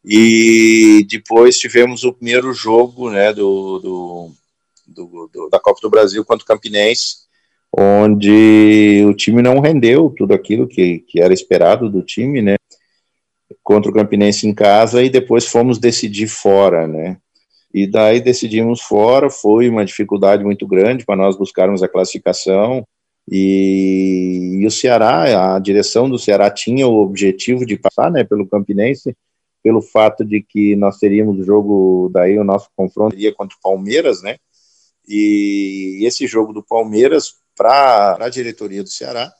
e depois tivemos o primeiro jogo, né, do, do, do, do da Copa do Brasil contra o Campinense, onde o time não rendeu tudo aquilo que, que era esperado do time, né, contra o Campinense em casa, e depois fomos decidir fora, né, e daí decidimos fora, foi uma dificuldade muito grande para nós buscarmos a classificação, e, e, o Ceará, a direção do Ceará tinha o objetivo de passar, né, pelo Campinense, pelo fato de que nós teríamos o jogo, daí o nosso confronto seria contra o Palmeiras, né, e esse jogo do Palmeiras, para a diretoria do Ceará,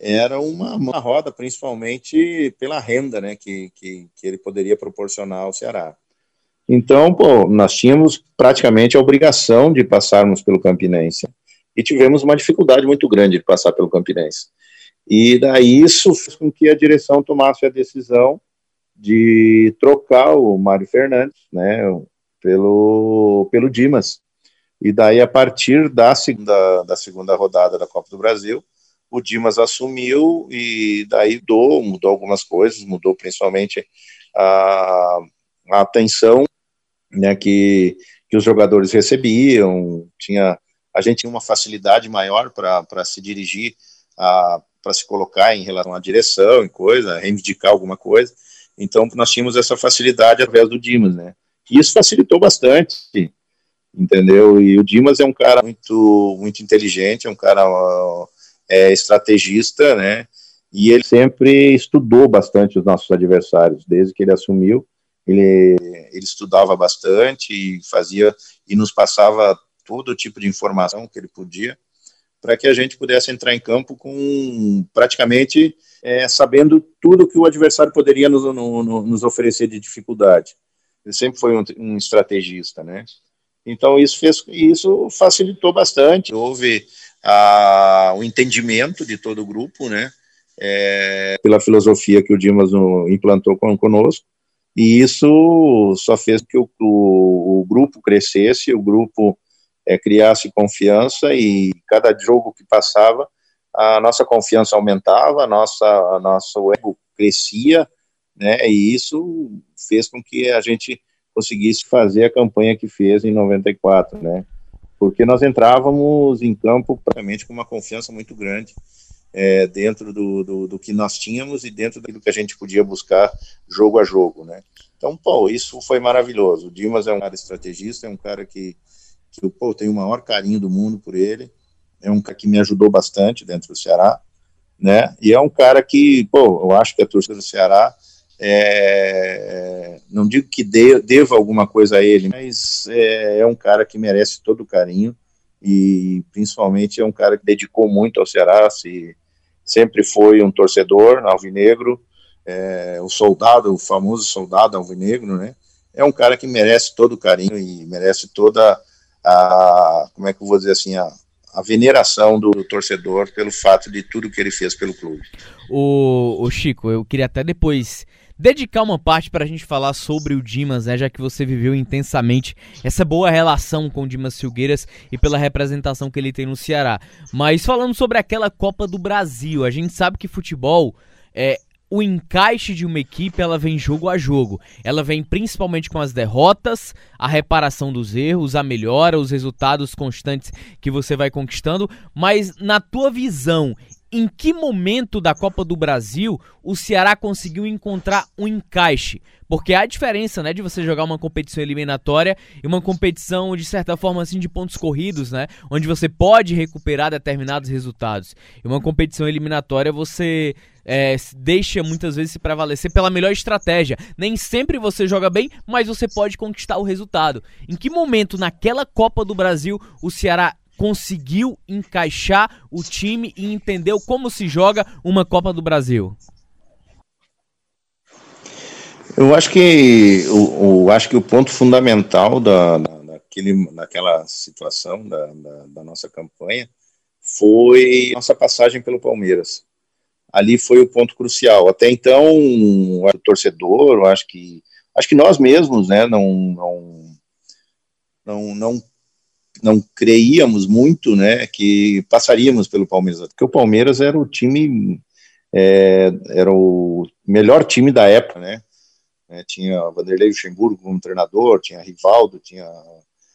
era uma, uma roda, principalmente pela renda, né, que, que, que ele poderia proporcionar ao Ceará. Então, pô, nós tínhamos praticamente a obrigação de passarmos pelo Campinense. E tivemos uma dificuldade muito grande de passar pelo Campinense. E daí isso fez com que a direção tomasse a decisão de trocar o Mário Fernandes, né, pelo, pelo Dimas. E daí, a partir da segunda, da segunda rodada da Copa do Brasil, o Dimas assumiu e daí mudou, mudou algumas coisas, mudou principalmente a, a atenção né, que, que os jogadores recebiam, tinha, a gente tinha uma facilidade maior para se dirigir, para se colocar em relação à direção e coisa, reivindicar alguma coisa, então nós tínhamos essa facilidade através do Dimas, né, e isso facilitou bastante, entendeu, e o Dimas é um cara muito, muito inteligente, é um cara é, estrategista, né, e ele sempre estudou bastante os nossos adversários, desde que ele assumiu, ele, ele estudava bastante e fazia e nos passava todo tipo de informação que ele podia para que a gente pudesse entrar em campo com praticamente é, sabendo tudo que o adversário poderia nos, no, no, nos oferecer de dificuldade. Ele sempre foi um, um, estrategista, né? Então isso fez, isso facilitou bastante. Houve a, o entendimento de todo o grupo, né? É, pela filosofia que o Dimas implantou conosco e isso só fez que o, o, o grupo crescesse, o grupo é, criasse confiança e cada jogo que passava, a nossa confiança aumentava, a nossa, a nosso ego crescia, né, e isso fez com que a gente conseguisse fazer a campanha que fez em 94, né, porque nós entrávamos em campo praticamente com uma confiança muito grande, é, dentro do, do, do, que nós tínhamos e dentro do que a gente podia buscar jogo a jogo, né? Então, pô, isso foi maravilhoso. O Dimas é um cara estrategista, é um cara que, que eu pô, tenho o maior carinho do mundo por ele. É um cara que me ajudou bastante dentro do Ceará, né? E é um cara que, pô, eu acho que a torcida do Ceará é, não digo que de, deva alguma coisa a ele, mas é, é, um cara que merece todo o carinho e principalmente é um cara que dedicou muito ao Ceará, se, sempre foi um torcedor alvinegro, é, o soldado, o famoso soldado alvinegro, né? É um cara que merece todo o carinho e merece toda a, como é que eu vou dizer assim, a, a veneração do torcedor pelo fato de tudo que ele fez pelo clube. O, o Chico, eu queria até depois dedicar uma parte para a gente falar sobre o Dimas, né, já que você viveu intensamente essa boa relação com o Dimas Silgueiras e pela representação que ele tem no Ceará. Mas falando sobre aquela Copa do Brasil, a gente sabe que futebol é o encaixe de uma equipe ela vem jogo a jogo. Ela vem principalmente com as derrotas, a reparação dos erros, a melhora, os resultados constantes que você vai conquistando. Mas na tua visão, em que momento da Copa do Brasil o Ceará conseguiu encontrar um encaixe? Porque há diferença, né, de você jogar uma competição eliminatória e uma competição de certa forma assim de pontos corridos, né, onde você pode recuperar determinados resultados. E uma competição eliminatória você é, deixa muitas vezes se prevalecer pela melhor estratégia. Nem sempre você joga bem, mas você pode conquistar o resultado. Em que momento naquela Copa do Brasil o Ceará conseguiu encaixar o time e entendeu como se joga uma Copa do Brasil? Eu acho que o, acho que o ponto fundamental da, da, daquele, daquela situação da, da, da nossa campanha foi nossa passagem pelo Palmeiras. Ali foi o ponto crucial. Até então, o torcedor, eu acho que acho que nós mesmos, né, não não não, não não creíamos muito, né, que passaríamos pelo Palmeiras, porque o Palmeiras era o time, é, era o melhor time da época, né, é, tinha Vanderlei Luxemburgo como treinador, tinha Rivaldo, tinha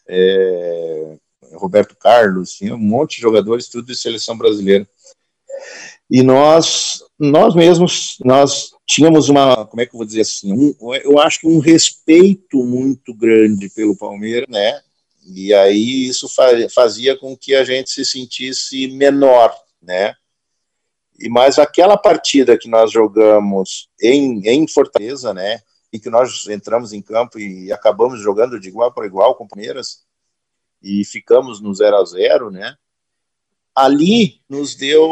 é, Roberto Carlos, tinha um monte de jogadores, tudo de seleção brasileira. E nós, nós mesmos, nós tínhamos uma, como é que eu vou dizer assim, um, eu acho que um respeito muito grande pelo Palmeiras, né, e aí isso fazia com que a gente se sentisse menor, né? E mais aquela partida que nós jogamos em, em Fortaleza, né? Em que nós entramos em campo e acabamos jogando de igual para igual com o Palmeiras e ficamos no 0 a 0 né? Ali nos deu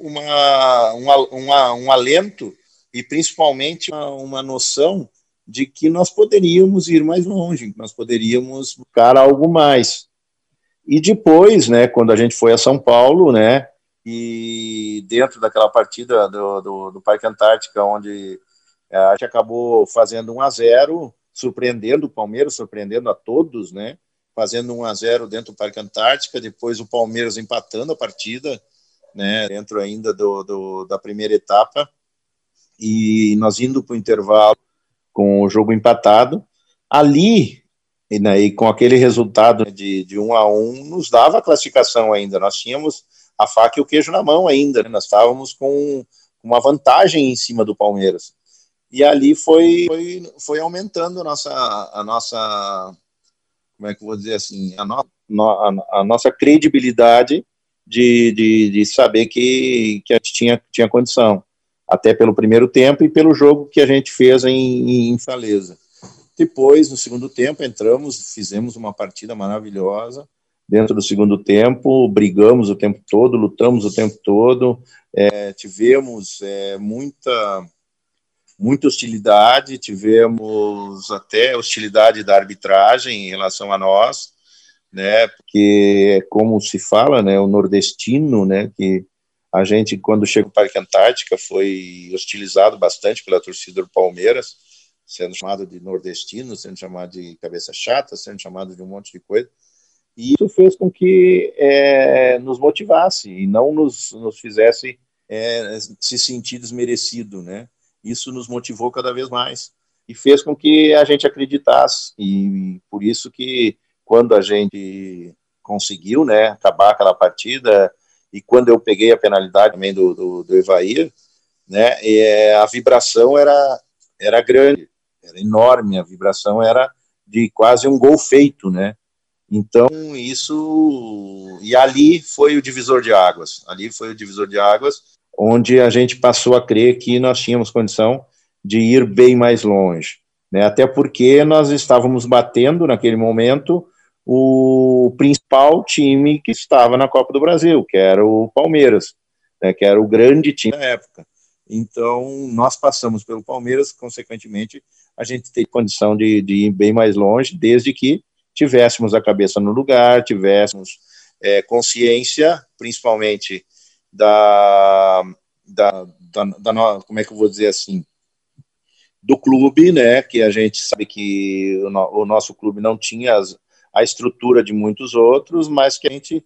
uma, uma, uma um alento e principalmente uma, uma noção de que nós poderíamos ir mais longe, nós poderíamos buscar algo mais. E depois, né, quando a gente foi a São Paulo, né, e dentro daquela partida do, do, do Parque Antártica, onde é, a gente acabou fazendo 1 a 0 surpreendendo o Palmeiras, surpreendendo a todos, né, fazendo 1 a 0 dentro do Parque Antártica, depois o Palmeiras empatando a partida, né, dentro ainda do, do da primeira etapa, e nós indo para o intervalo com o jogo empatado. Ali, e, né, com aquele resultado de, de um a um, nos dava a classificação ainda. Nós tínhamos a faca e o queijo na mão ainda. Né? Nós estávamos com uma vantagem em cima do Palmeiras. E ali foi, foi, foi aumentando a nossa, a nossa, como é que eu vou dizer assim, a, no, a, a nossa credibilidade de, de, de, saber que, que a gente tinha, tinha condição até pelo primeiro tempo e pelo jogo que a gente fez em, em Faleza. Depois, no segundo tempo, entramos, fizemos uma partida maravilhosa. Dentro do segundo tempo, brigamos o tempo todo, lutamos o tempo todo, é, tivemos é, muita, muita hostilidade, tivemos até hostilidade da arbitragem em relação a nós, né? Porque, como se fala, né, o nordestino, né, que a gente, quando chega o Parque Antártica, foi hostilizado bastante pela torcida do Palmeiras, sendo chamado de nordestino, sendo chamado de cabeça chata, sendo chamado de um monte de coisa. E isso fez com que é, nos motivasse e não nos, nos fizesse é, se sentir desmerecido, né? Isso nos motivou cada vez mais e fez com que a gente acreditasse. E por isso que quando a gente conseguiu, né, acabar aquela partida, e quando eu peguei a penalidade também do, do, do Evair, né, é, a vibração era, era grande, era enorme, a vibração era de quase um gol feito, né, Então, isso. E ali foi o divisor de águas. Ali foi o divisor de águas, onde a gente passou a crer que nós tínhamos condição de ir bem mais longe. Né? Até porque nós estávamos batendo, naquele momento, o principal time que estava na Copa do Brasil, que era o Palmeiras, né? que era o grande time da época. Então, nós passamos pelo Palmeiras, consequentemente, a gente tem condição de, de ir bem mais longe, desde que tivéssemos a cabeça no lugar, tivéssemos é, consciência, principalmente da, da, da, da, como é que eu vou dizer assim, do clube, né, que a gente sabe que o, no, o nosso clube não tinha as, a estrutura de muitos outros, mas que a gente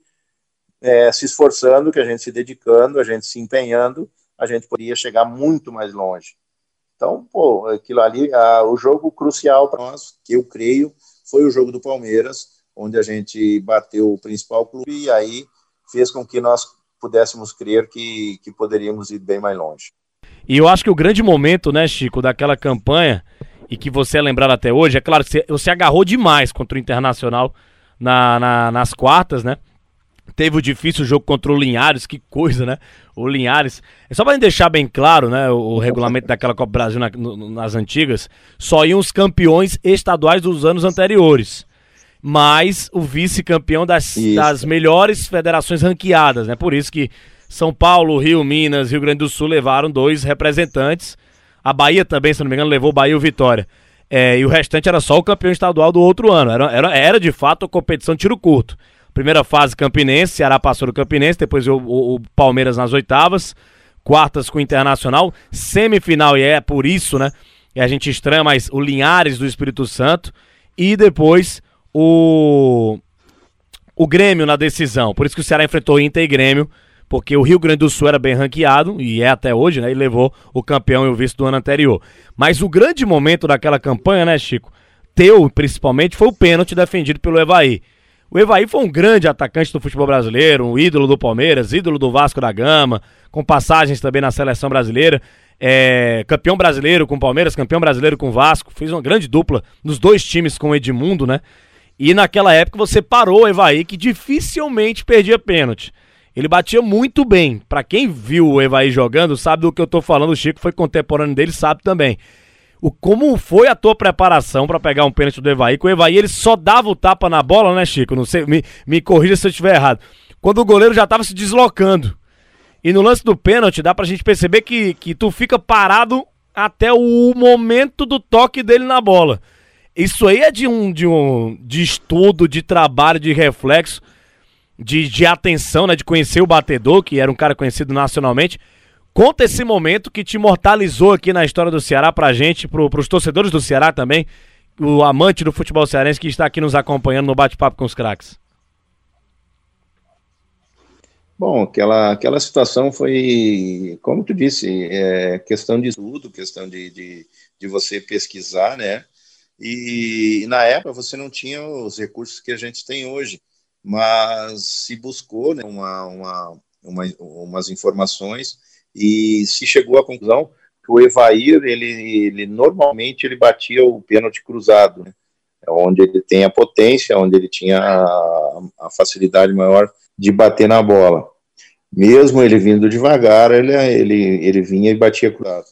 é, se esforçando, que a gente se dedicando, a gente se empenhando, a gente poderia chegar muito mais longe. Então, pô, aquilo ali, a, o jogo crucial para nós, que eu creio, foi o jogo do Palmeiras, onde a gente bateu o principal clube e aí fez com que nós pudéssemos crer que, que poderíamos ir bem mais longe. E eu acho que o grande momento, né, Chico, daquela campanha, e que você é lembrado até hoje, é claro que você, você agarrou demais contra o Internacional na, na, nas quartas, né? Teve o difícil jogo contra o Linhares, que coisa, né? O Linhares. É só para deixar bem claro, né? O, o regulamento <laughs> daquela Copa Brasil na, no, nas antigas, só iam os campeões estaduais dos anos anteriores. Mas o vice-campeão das, das melhores federações ranqueadas, né? Por isso que São Paulo, Rio, Minas, Rio Grande do Sul levaram dois representantes. A Bahia também, se não me engano, levou Bahia e Vitória. É, e o restante era só o campeão estadual do outro ano. Era, era, era de fato a competição tiro curto. Primeira fase Campinense, Ceará passou do Campinense, depois o, o, o Palmeiras nas oitavas, quartas com o Internacional, semifinal, e é por isso, né? E a gente estranha, mas o Linhares do Espírito Santo, e depois o, o Grêmio na decisão. Por isso que o Ceará enfrentou Inter e Grêmio, porque o Rio Grande do Sul era bem ranqueado, e é até hoje, né? E levou o campeão e o vice do ano anterior. Mas o grande momento daquela campanha, né, Chico? Teu, principalmente, foi o pênalti defendido pelo Evaí. O Evaí foi um grande atacante do futebol brasileiro, um ídolo do Palmeiras, ídolo do Vasco da Gama, com passagens também na seleção brasileira. É, campeão brasileiro com o Palmeiras, campeão brasileiro com o Vasco, fez uma grande dupla nos dois times com o Edmundo, né? E naquela época você parou o Evaí, que dificilmente perdia pênalti. Ele batia muito bem. Para quem viu o Evaí jogando, sabe do que eu tô falando. O Chico foi contemporâneo dele, sabe também o, como foi a tua preparação para pegar um pênalti do Evaí? Que o Evaí ele só dava o tapa na bola, né, Chico? Não sei, me, me corrija se eu estiver errado. Quando o goleiro já estava se deslocando. E no lance do pênalti, dá pra gente perceber que, que tu fica parado até o momento do toque dele na bola. Isso aí é de um, de um de estudo, de trabalho, de reflexo, de, de atenção, né? De conhecer o batedor, que era um cara conhecido nacionalmente. Conta esse momento que te imortalizou aqui na história do Ceará pra gente, pro, pros torcedores do Ceará também, o amante do futebol cearense que está aqui nos acompanhando no bate-papo com os craques. Bom, aquela, aquela situação foi, como tu disse, é questão de estudo, questão de, de, de você pesquisar, né? E, e, na época você não tinha os recursos que a gente tem hoje, mas se buscou né, uma, uma, uma, umas informações e se chegou à conclusão que o Evair, ele, ele normalmente ele batia o pênalti cruzado, né? onde ele tem a potência, onde ele tinha a, a, facilidade maior de bater na bola. Mesmo ele vindo devagar, ele, ele, ele vinha e batia cruzado.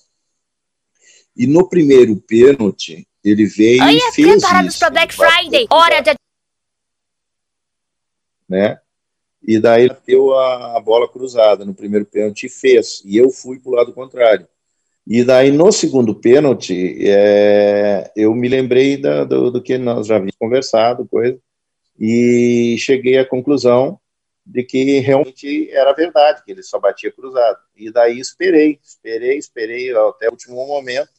E no primeiro pênalti, ele veio e fez isso. Black Friday, hora de... Né? e daí bateu a, a, bola cruzada no primeiro pênalti e fez, e eu fui para o lado contrário. E daí no segundo pênalti, é, eu me lembrei da, do, do, que nós já havíamos conversado, coisa, e cheguei à conclusão de que realmente era verdade, que ele só batia cruzado. E daí esperei, esperei, esperei até o último momento,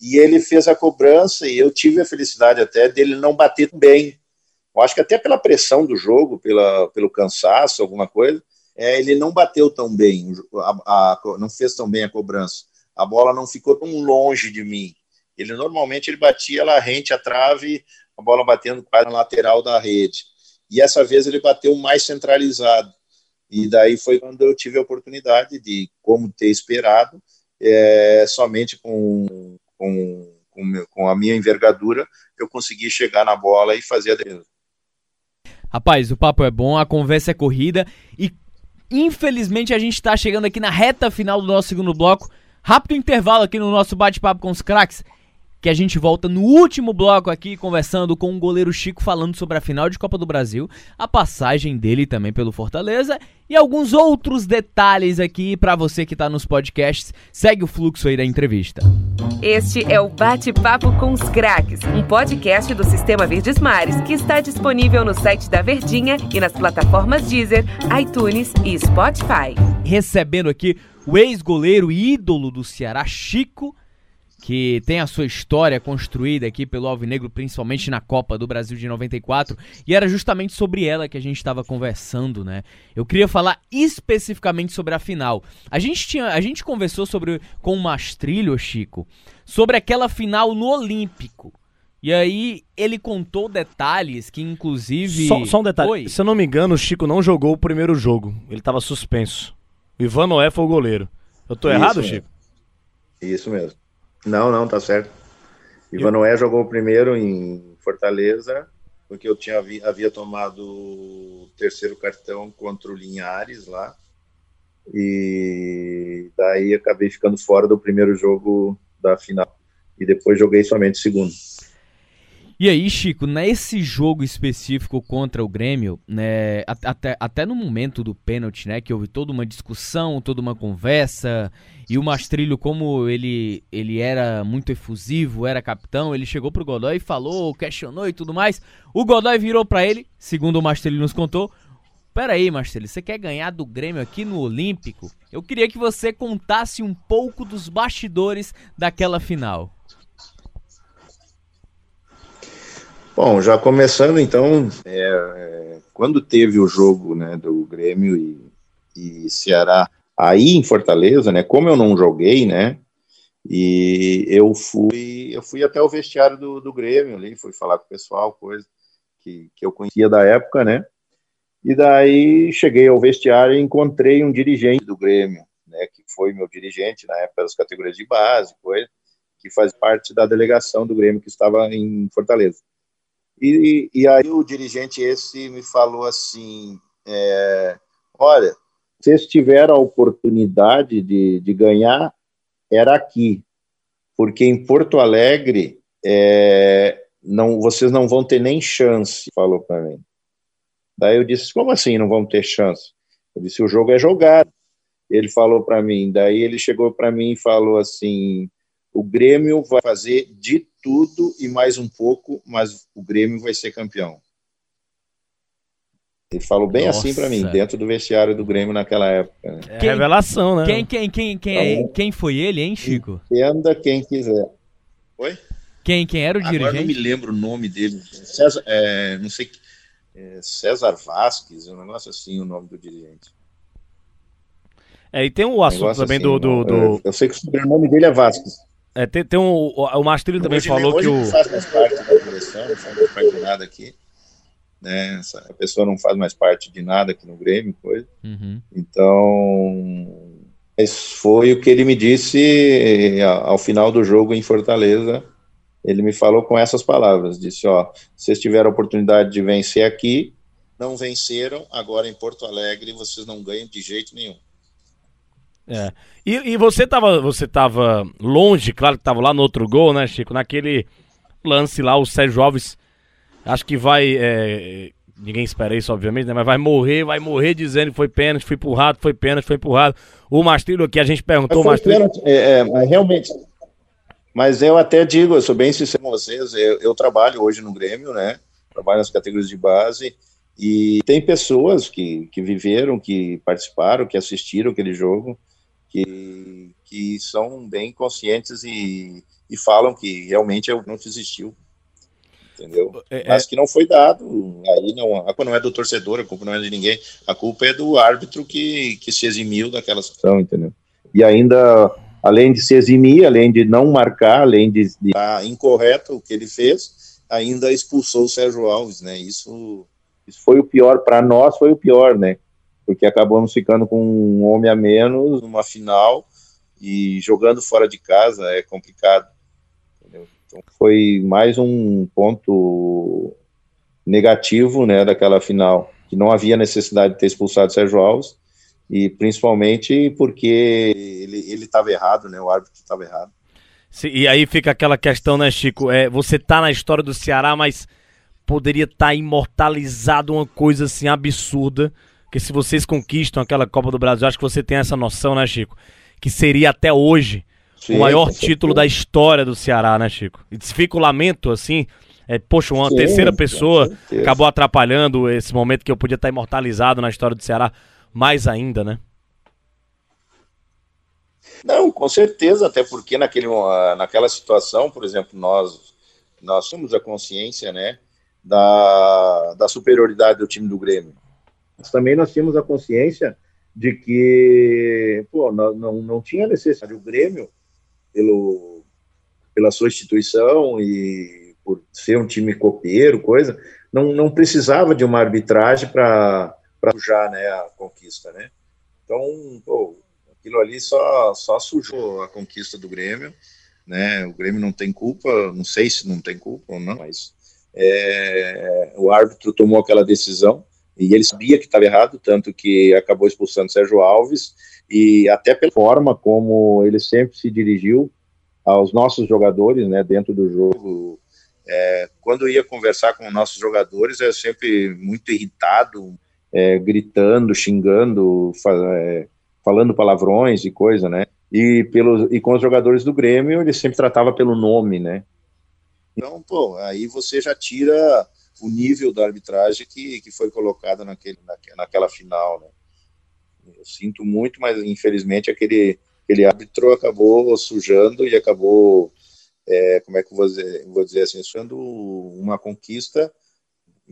e ele fez a cobrança, e eu tive a felicidade até dele não bater bem, eu acho que até pela pressão do jogo, pela, pelo cansaço, alguma coisa, é, ele não bateu tão bem, a, a, não fez tão bem a cobrança. A bola não ficou tão longe de mim. Ele normalmente ele batia ela rente à trave, a bola batendo quase na lateral da rede. E essa vez ele bateu mais centralizado. E daí foi quando eu tive a oportunidade de, como ter esperado, é, somente com, com, com, com a minha envergadura, eu consegui chegar na bola e fazer a defesa. Rapaz, o papo é bom, a conversa é corrida e infelizmente a gente está chegando aqui na reta final do nosso segundo bloco. Rápido intervalo aqui no nosso bate-papo com os craques que a gente volta no último bloco aqui conversando com o goleiro Chico falando sobre a final de Copa do Brasil, a passagem dele também pelo Fortaleza e alguns outros detalhes aqui para você que tá nos podcasts. Segue o fluxo aí da entrevista. Este é o Bate-Papo com os Craques, um podcast do Sistema Verdes Mares que está disponível no site da Verdinha e nas plataformas Deezer, iTunes e Spotify. Recebendo aqui o ex-goleiro ídolo do Ceará, Chico que tem a sua história construída aqui pelo Alvinegro, principalmente na Copa do Brasil de 94, e era justamente sobre ela que a gente estava conversando, né? Eu queria falar especificamente sobre a final. A gente tinha, a gente conversou sobre com o Mastrilho, Chico, sobre aquela final no Olímpico. E aí ele contou detalhes que inclusive Só, só um detalhe, Oi? se eu não me engano, o Chico não jogou o primeiro jogo. Ele estava suspenso. O Ivan Noé foi o goleiro. Eu tô Isso errado, mesmo. Chico? Isso mesmo. Não, não, tá certo. Ivan Noé jogou primeiro em Fortaleza, porque eu tinha havia tomado o terceiro cartão contra o Linhares lá. E daí acabei ficando fora do primeiro jogo da final. E depois joguei somente o segundo. E aí, Chico, nesse jogo específico contra o Grêmio, né, até, até no momento do pênalti, né, que houve toda uma discussão, toda uma conversa, e o Mastrilho, como ele, ele era muito efusivo, era capitão, ele chegou pro Godoy e falou, questionou e tudo mais. O Godoy virou para ele, segundo o Mastrilho nos contou, Pera aí, Marcelo, você quer ganhar do Grêmio aqui no Olímpico? Eu queria que você contasse um pouco dos bastidores daquela final. Bom, já começando então, é, é, quando teve o jogo né, do Grêmio e, e Ceará aí em Fortaleza, né, como eu não joguei, né, e eu fui, eu fui até o vestiário do, do Grêmio ali, fui falar com o pessoal, coisa que, que eu conhecia da época, né, e daí cheguei ao vestiário e encontrei um dirigente do Grêmio, né, que foi meu dirigente na época das categorias de base, coisa, que faz parte da delegação do Grêmio que estava em Fortaleza. E, e aí o dirigente esse me falou assim, é, olha, se tiver a oportunidade de, de ganhar, era aqui, porque em Porto Alegre é, não, vocês não vão ter nem chance, falou para mim. Daí eu disse, como assim não vão ter chance? Eu disse, o jogo é jogado. Ele falou para mim, daí ele chegou para mim e falou assim, o Grêmio vai fazer de tudo e mais um pouco, mas o Grêmio vai ser campeão. Ele falou bem Nossa. assim para mim, dentro do vestiário do Grêmio naquela época. Né? É revelação, né? Quem, quem, quem, quem, é, então, quem foi ele, hein, Chico? Entenda quem quiser. Oi? Quem, quem era o Agora dirigente? não me lembro o nome dele. César, é, não sei, é, César Vasques, um negócio assim, o nome do dirigente. É, e tem um assunto também assim, do, do, do... Eu, eu sei que o sobrenome dele é Vasques. É, tem, tem um, o, Mastrilho também hoje, falou hoje que o. Não faz mais parte da direção, não faz mais parte de nada aqui. Né? Essa, a pessoa não faz mais parte de nada aqui no Grêmio, coisa. Uhum. Então, esse foi o que ele me disse ao final do jogo em Fortaleza. Ele me falou com essas palavras: disse, ó, vocês tiveram a oportunidade de vencer aqui, não venceram, agora em Porto Alegre vocês não ganham de jeito nenhum. É. E, e, você tava, você tava longe, claro que tava lá no outro gol, né, Chico? Naquele lance lá, o Sérgio Alves, acho que vai. É, ninguém espera isso, obviamente, né? Mas vai morrer, vai morrer dizendo que foi pênalti, foi empurrado, foi pênalti, foi empurrado. O Mastrilho aqui, a gente perguntou, o Mastrilho. É, é, realmente. Mas eu até digo, eu sou bem sincero com vocês, eu, eu trabalho hoje no Grêmio, né? Trabalho nas categorias de base. E tem pessoas que, que viveram, que participaram, que assistiram aquele jogo, que, que são bem conscientes e, e falam que realmente não existiu. Entendeu? É, é, Mas que não foi dado. Aí não, a culpa não é do torcedor, a culpa não é de ninguém. A culpa é do árbitro que, que se eximiu daquela situação, entendeu? E ainda, além de se eximir, além de não marcar, além de estar incorreto o que ele fez, ainda expulsou o Sérgio Alves, né? Isso, isso foi o pior para nós, foi o pior, né? Porque acabamos ficando com um homem a menos numa final e jogando fora de casa é complicado. Entendeu? Então foi mais um ponto negativo, né, daquela final, que não havia necessidade de ter expulsado Sérgio Alves, e principalmente porque ele estava errado, né, o árbitro estava errado. E aí fica aquela questão, né, Chico? É, você tá na história do Ceará, mas poderia estar tá imortalizado uma coisa assim absurda. Que se vocês conquistam aquela Copa do Brasil, acho que você tem essa noção, né, Chico? Que seria até hoje Sim, o maior título da história do Ceará, né, Chico? E fica o lamento, assim, é, poxa, uma Sim, terceira pessoa acabou atrapalhando esse momento que eu podia estar imortalizado na história do Ceará mais ainda, né? Não, com certeza, até porque naquele, naquela situação, por exemplo, nós, nós temos a consciência, né, da, da superioridade do time do Grêmio. Mas também nós tínhamos a consciência de que, pô, não, não, não tinha necessidade o Grêmio, pelo, pela sua instituição e por ser um time copeiro, coisa, não, não precisava de uma arbitragem para sujar né, a conquista, né? Então, pô, aquilo ali só, só sujou a conquista do Grêmio, né? O Grêmio não tem culpa, não sei se não tem culpa ou não, mas é, o árbitro tomou aquela decisão e ele sabia que estava errado, tanto que acabou expulsando Sérgio Alves e até pela forma como ele sempre se dirigiu aos nossos jogadores, né, dentro do jogo. É, quando ia conversar com nossos jogadores, é sempre muito irritado, é, gritando, xingando, é, falando palavrões e coisa, né? E, pelo, e com os jogadores do Grêmio, ele sempre tratava pelo nome, né? Então, pô, aí você já tira o nível da arbitragem que, que foi colocada naquele, naquela final, né? Eu sinto muito, mas infelizmente aquele, aquele árbitro acabou sujando e acabou, é, como é que eu vou dizer, vou dizer assim, sendo uma conquista,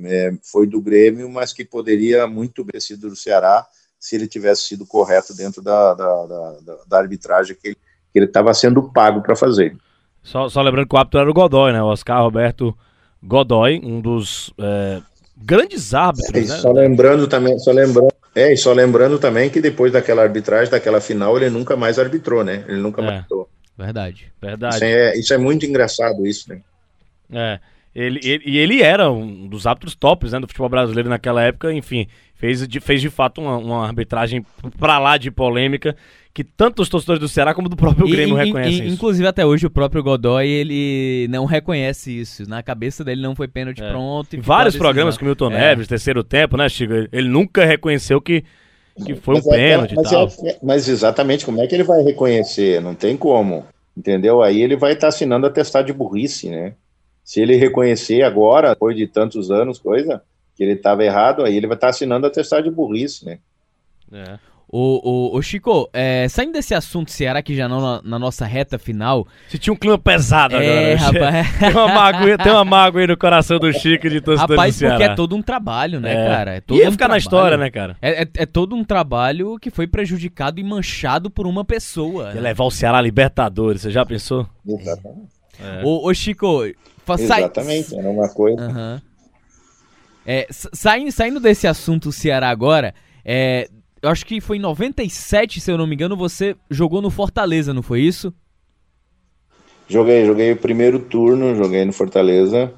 é, foi do Grêmio, mas que poderia muito ter sido do Ceará, se ele tivesse sido correto dentro da, da, da, da arbitragem que ele estava sendo pago para fazer. Só, só, lembrando que o árbitro era o Godoy, né? O Oscar Roberto Godoy, um dos é, grandes árbitros. É, né? Só lembrando também, só lembrando, é, e só lembrando também que depois daquela arbitragem, daquela final, ele nunca mais arbitrou, né? Ele nunca é, mais arbitrou. Verdade, verdade. Isso é, isso é muito engraçado, isso, né? É. Ele, ele, e ele era um dos árbitros tops né, do futebol brasileiro naquela época, enfim, fez de, fez de fato uma, uma arbitragem pra lá de polêmica que tanto os torcedores do Ceará como do próprio Grêmio e, reconhecem e, Inclusive até hoje o próprio Godoy, ele não reconhece isso. Na cabeça dele não foi pênalti é. pronto. E Vários programas com o Milton é. Neves, terceiro tempo, né, Chico? Ele nunca reconheceu que, que foi mas um é, pênalti mas, tal. É, mas exatamente, como é que ele vai reconhecer? Não tem como, entendeu? Aí ele vai estar tá assinando atestado de burrice, né? Se ele reconhecer agora, depois de tantos anos, coisa, que ele estava errado, aí ele vai estar tá assinando atestado de burrice, né? É. O, o, o Chico, é, saindo desse assunto Ceará, que já não na, na, nossa reta final. Você tinha um clima pesado é, agora. Rapaz. <laughs> tem, uma mágoa, tem uma mágoa aí no coração do Chico de torcedor rapaz, do Ceará. porque é todo um trabalho, né, é. cara? É todo Ia um ficar trabalho. na história, né, cara? É, é, é, todo um trabalho que foi prejudicado e manchado por uma pessoa. Né? levar o Ceará a Libertadores, você já pensou? Exatamente. É. Ô, ô, Chico, Exatamente, era uma coisa. Uhum. É, saindo, saindo desse assunto Ceará agora, é, eu acho que foi em 97, se eu não me engano, você jogou no Fortaleza, não foi isso? Joguei, joguei o primeiro turno, joguei no Fortaleza,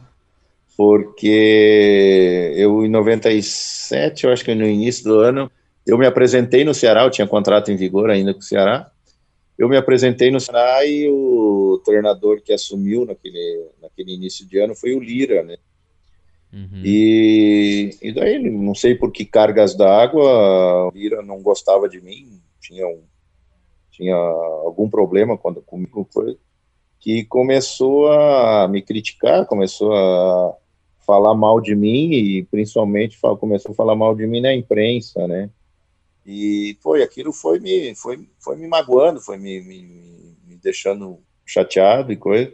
porque eu em 97, eu acho que no início do ano, eu me apresentei no Ceará, eu tinha contrato em vigor ainda com o Ceará, eu me apresentei no Ceará e o treinador que assumiu naquele, naquele início de ano foi o Lira, né? Uhum. E, e daí, não sei por que cargas d'água, o Lira não gostava de mim, tinha, um, tinha algum problema quando, comigo, foi, que começou a me criticar, começou a falar mal de mim e principalmente começou a falar mal de mim na imprensa, né? E foi, aquilo foi me, foi, foi me magoando, foi me, me, me deixando chateado e coisa.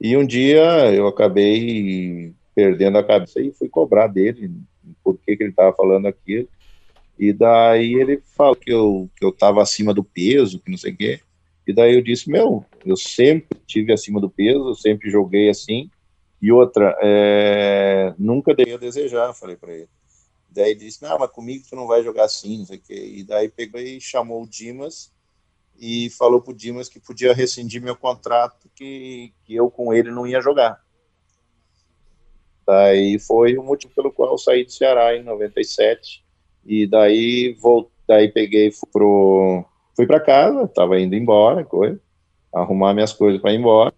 E um dia eu acabei perdendo a cabeça e fui cobrar dele por que, que ele estava falando aquilo. E daí ele falou que eu que eu estava acima do peso, que não sei o quê. E daí eu disse, meu, eu sempre tive acima do peso, eu sempre joguei assim. E outra, é, nunca dei a desejar, falei para ele. Daí ele disse, não, mas comigo tu não vai jogar assim, não sei o quê. E daí pegou e chamou o Dimas e falou pro Dimas que podia rescindir meu contrato, que, que eu com ele não ia jogar. Daí foi o motivo pelo qual eu saí do Ceará em 97. E daí voltei, daí peguei pro fui para casa, estava indo embora, coisa, arrumar minhas coisas para ir embora.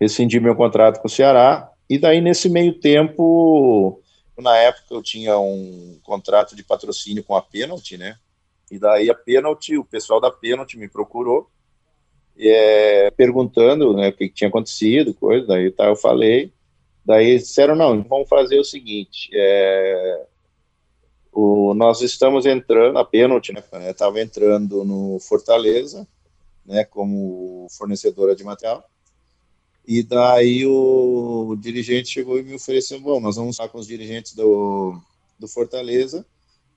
Rescindi meu contrato com o Ceará e daí nesse meio tempo, na época eu tinha um contrato de patrocínio com a Penalty, né? E daí a Penalty, o pessoal da Penalty me procurou é, perguntando né, o que tinha acontecido, coisa, daí tá, eu falei, daí disseram, não, vamos fazer o seguinte, é, o, nós estamos entrando, a pênalti, né, estava entrando no Fortaleza, né, como fornecedora de material, e daí o, o dirigente chegou e me ofereceu, bom, nós vamos falar com os dirigentes do, do Fortaleza,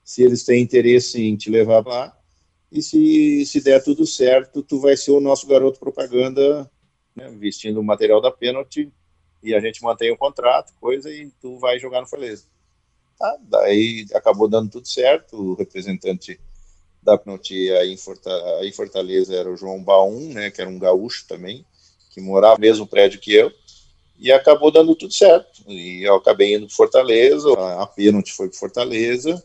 se eles têm interesse em te levar lá, e se, se der tudo certo, tu vai ser o nosso garoto propaganda, né, vestindo o material da pênalti, e a gente mantém o contrato, coisa, e tu vai jogar no Fortaleza. Tá, daí acabou dando tudo certo, o representante da pênalti aí em Fortaleza era o João Baum, né, que era um gaúcho também, que morava no mesmo prédio que eu, e acabou dando tudo certo. E eu acabei indo para Fortaleza, a pênalti foi para Fortaleza,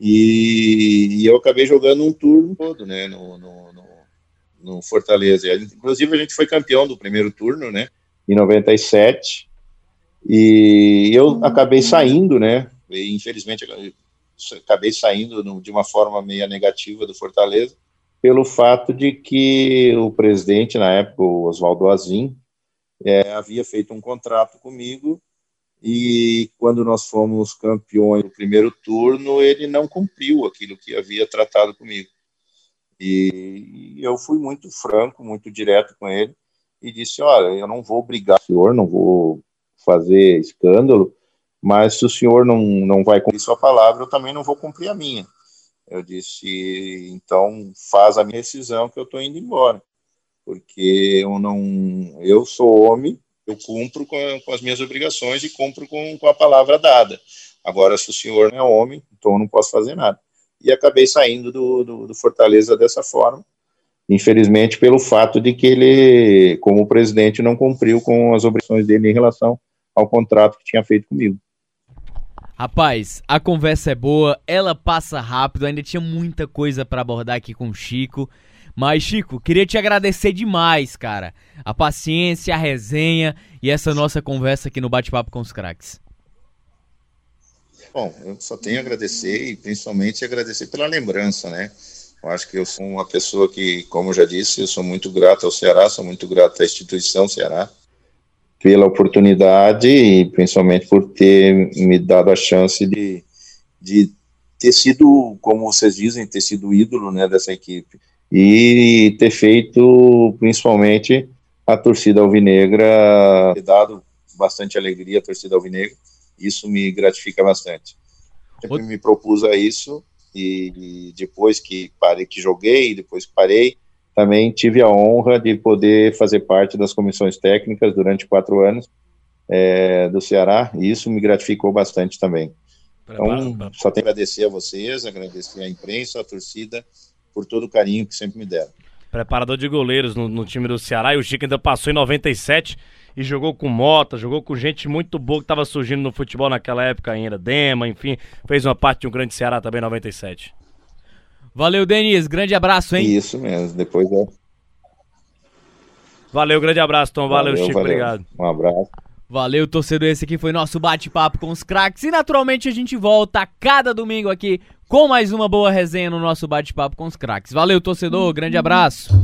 e, e, eu acabei jogando um turno todo, né, no, no, no, no Fortaleza. Inclusive, a gente foi campeão do primeiro turno, né, em 97, e eu acabei saindo, né, e infelizmente acabei saindo de uma forma meio negativa do Fortaleza, pelo fato de que o presidente, na época, o Oswaldo Azim, é, havia feito um contrato comigo e quando nós fomos campeões no primeiro turno, ele não cumpriu aquilo que havia tratado comigo. E eu fui muito franco, muito direto com ele e disse: Olha, eu não vou brigar o senhor, não vou fazer escândalo, mas se o senhor não, não vai cumprir sua palavra, eu também não vou cumprir a minha. Eu disse: Então faz a minha decisão que eu estou indo embora, porque eu não, eu sou homem eu cumpro com, com, as minhas obrigações e cumpro com, com, a palavra dada. Agora, se o senhor não é homem, então eu não posso fazer nada. E acabei saindo do, do, do Fortaleza dessa forma, infelizmente pelo fato de que ele, como presidente, não cumpriu com as obrigações dele em relação ao contrato que tinha feito comigo. Rapaz, a conversa é boa, ela passa rápido, ainda tinha muita coisa para abordar aqui com o Chico. Mas, Chico, queria te agradecer demais, cara. A paciência, a resenha e essa nossa conversa aqui no Bate-Papo com os Cracks. Bom, eu só tenho a agradecer e principalmente agradecer pela lembrança, né? Eu acho que eu sou uma pessoa que, como eu já disse, eu sou muito grato ao Ceará, sou muito grato à instituição Ceará pela oportunidade e principalmente por ter me dado a chance de, de ter sido, como vocês dizem, ter sido ídolo né, dessa equipe e ter feito principalmente a torcida alvinegra, ter dado bastante alegria à torcida alvinegra, isso me gratifica bastante. Sempre me propus a isso e, depois que parei, que joguei, depois que parei, também tive a honra de poder fazer parte das comissões técnicas durante quatro anos é, do Ceará, e isso me gratificou bastante também. Então, só tenho a agradecer a vocês, agradecer à imprensa, à torcida por todo o carinho que sempre me deram. Preparador de goleiros no, no time do Ceará e o Chico ainda passou em 97 e jogou com Mota, jogou com gente muito boa que estava surgindo no futebol naquela época ainda, Dema, enfim, fez uma parte de um grande Ceará também em 97. Valeu, Denis, grande abraço, hein? Isso mesmo, depois é. Valeu, grande abraço, Tom, valeu, valeu Chico, valeu. obrigado. Um abraço. Valeu, torcedor. Esse aqui foi nosso bate-papo com os craques. E naturalmente a gente volta a cada domingo aqui com mais uma boa resenha no nosso bate-papo com os craques. Valeu, torcedor. Grande abraço.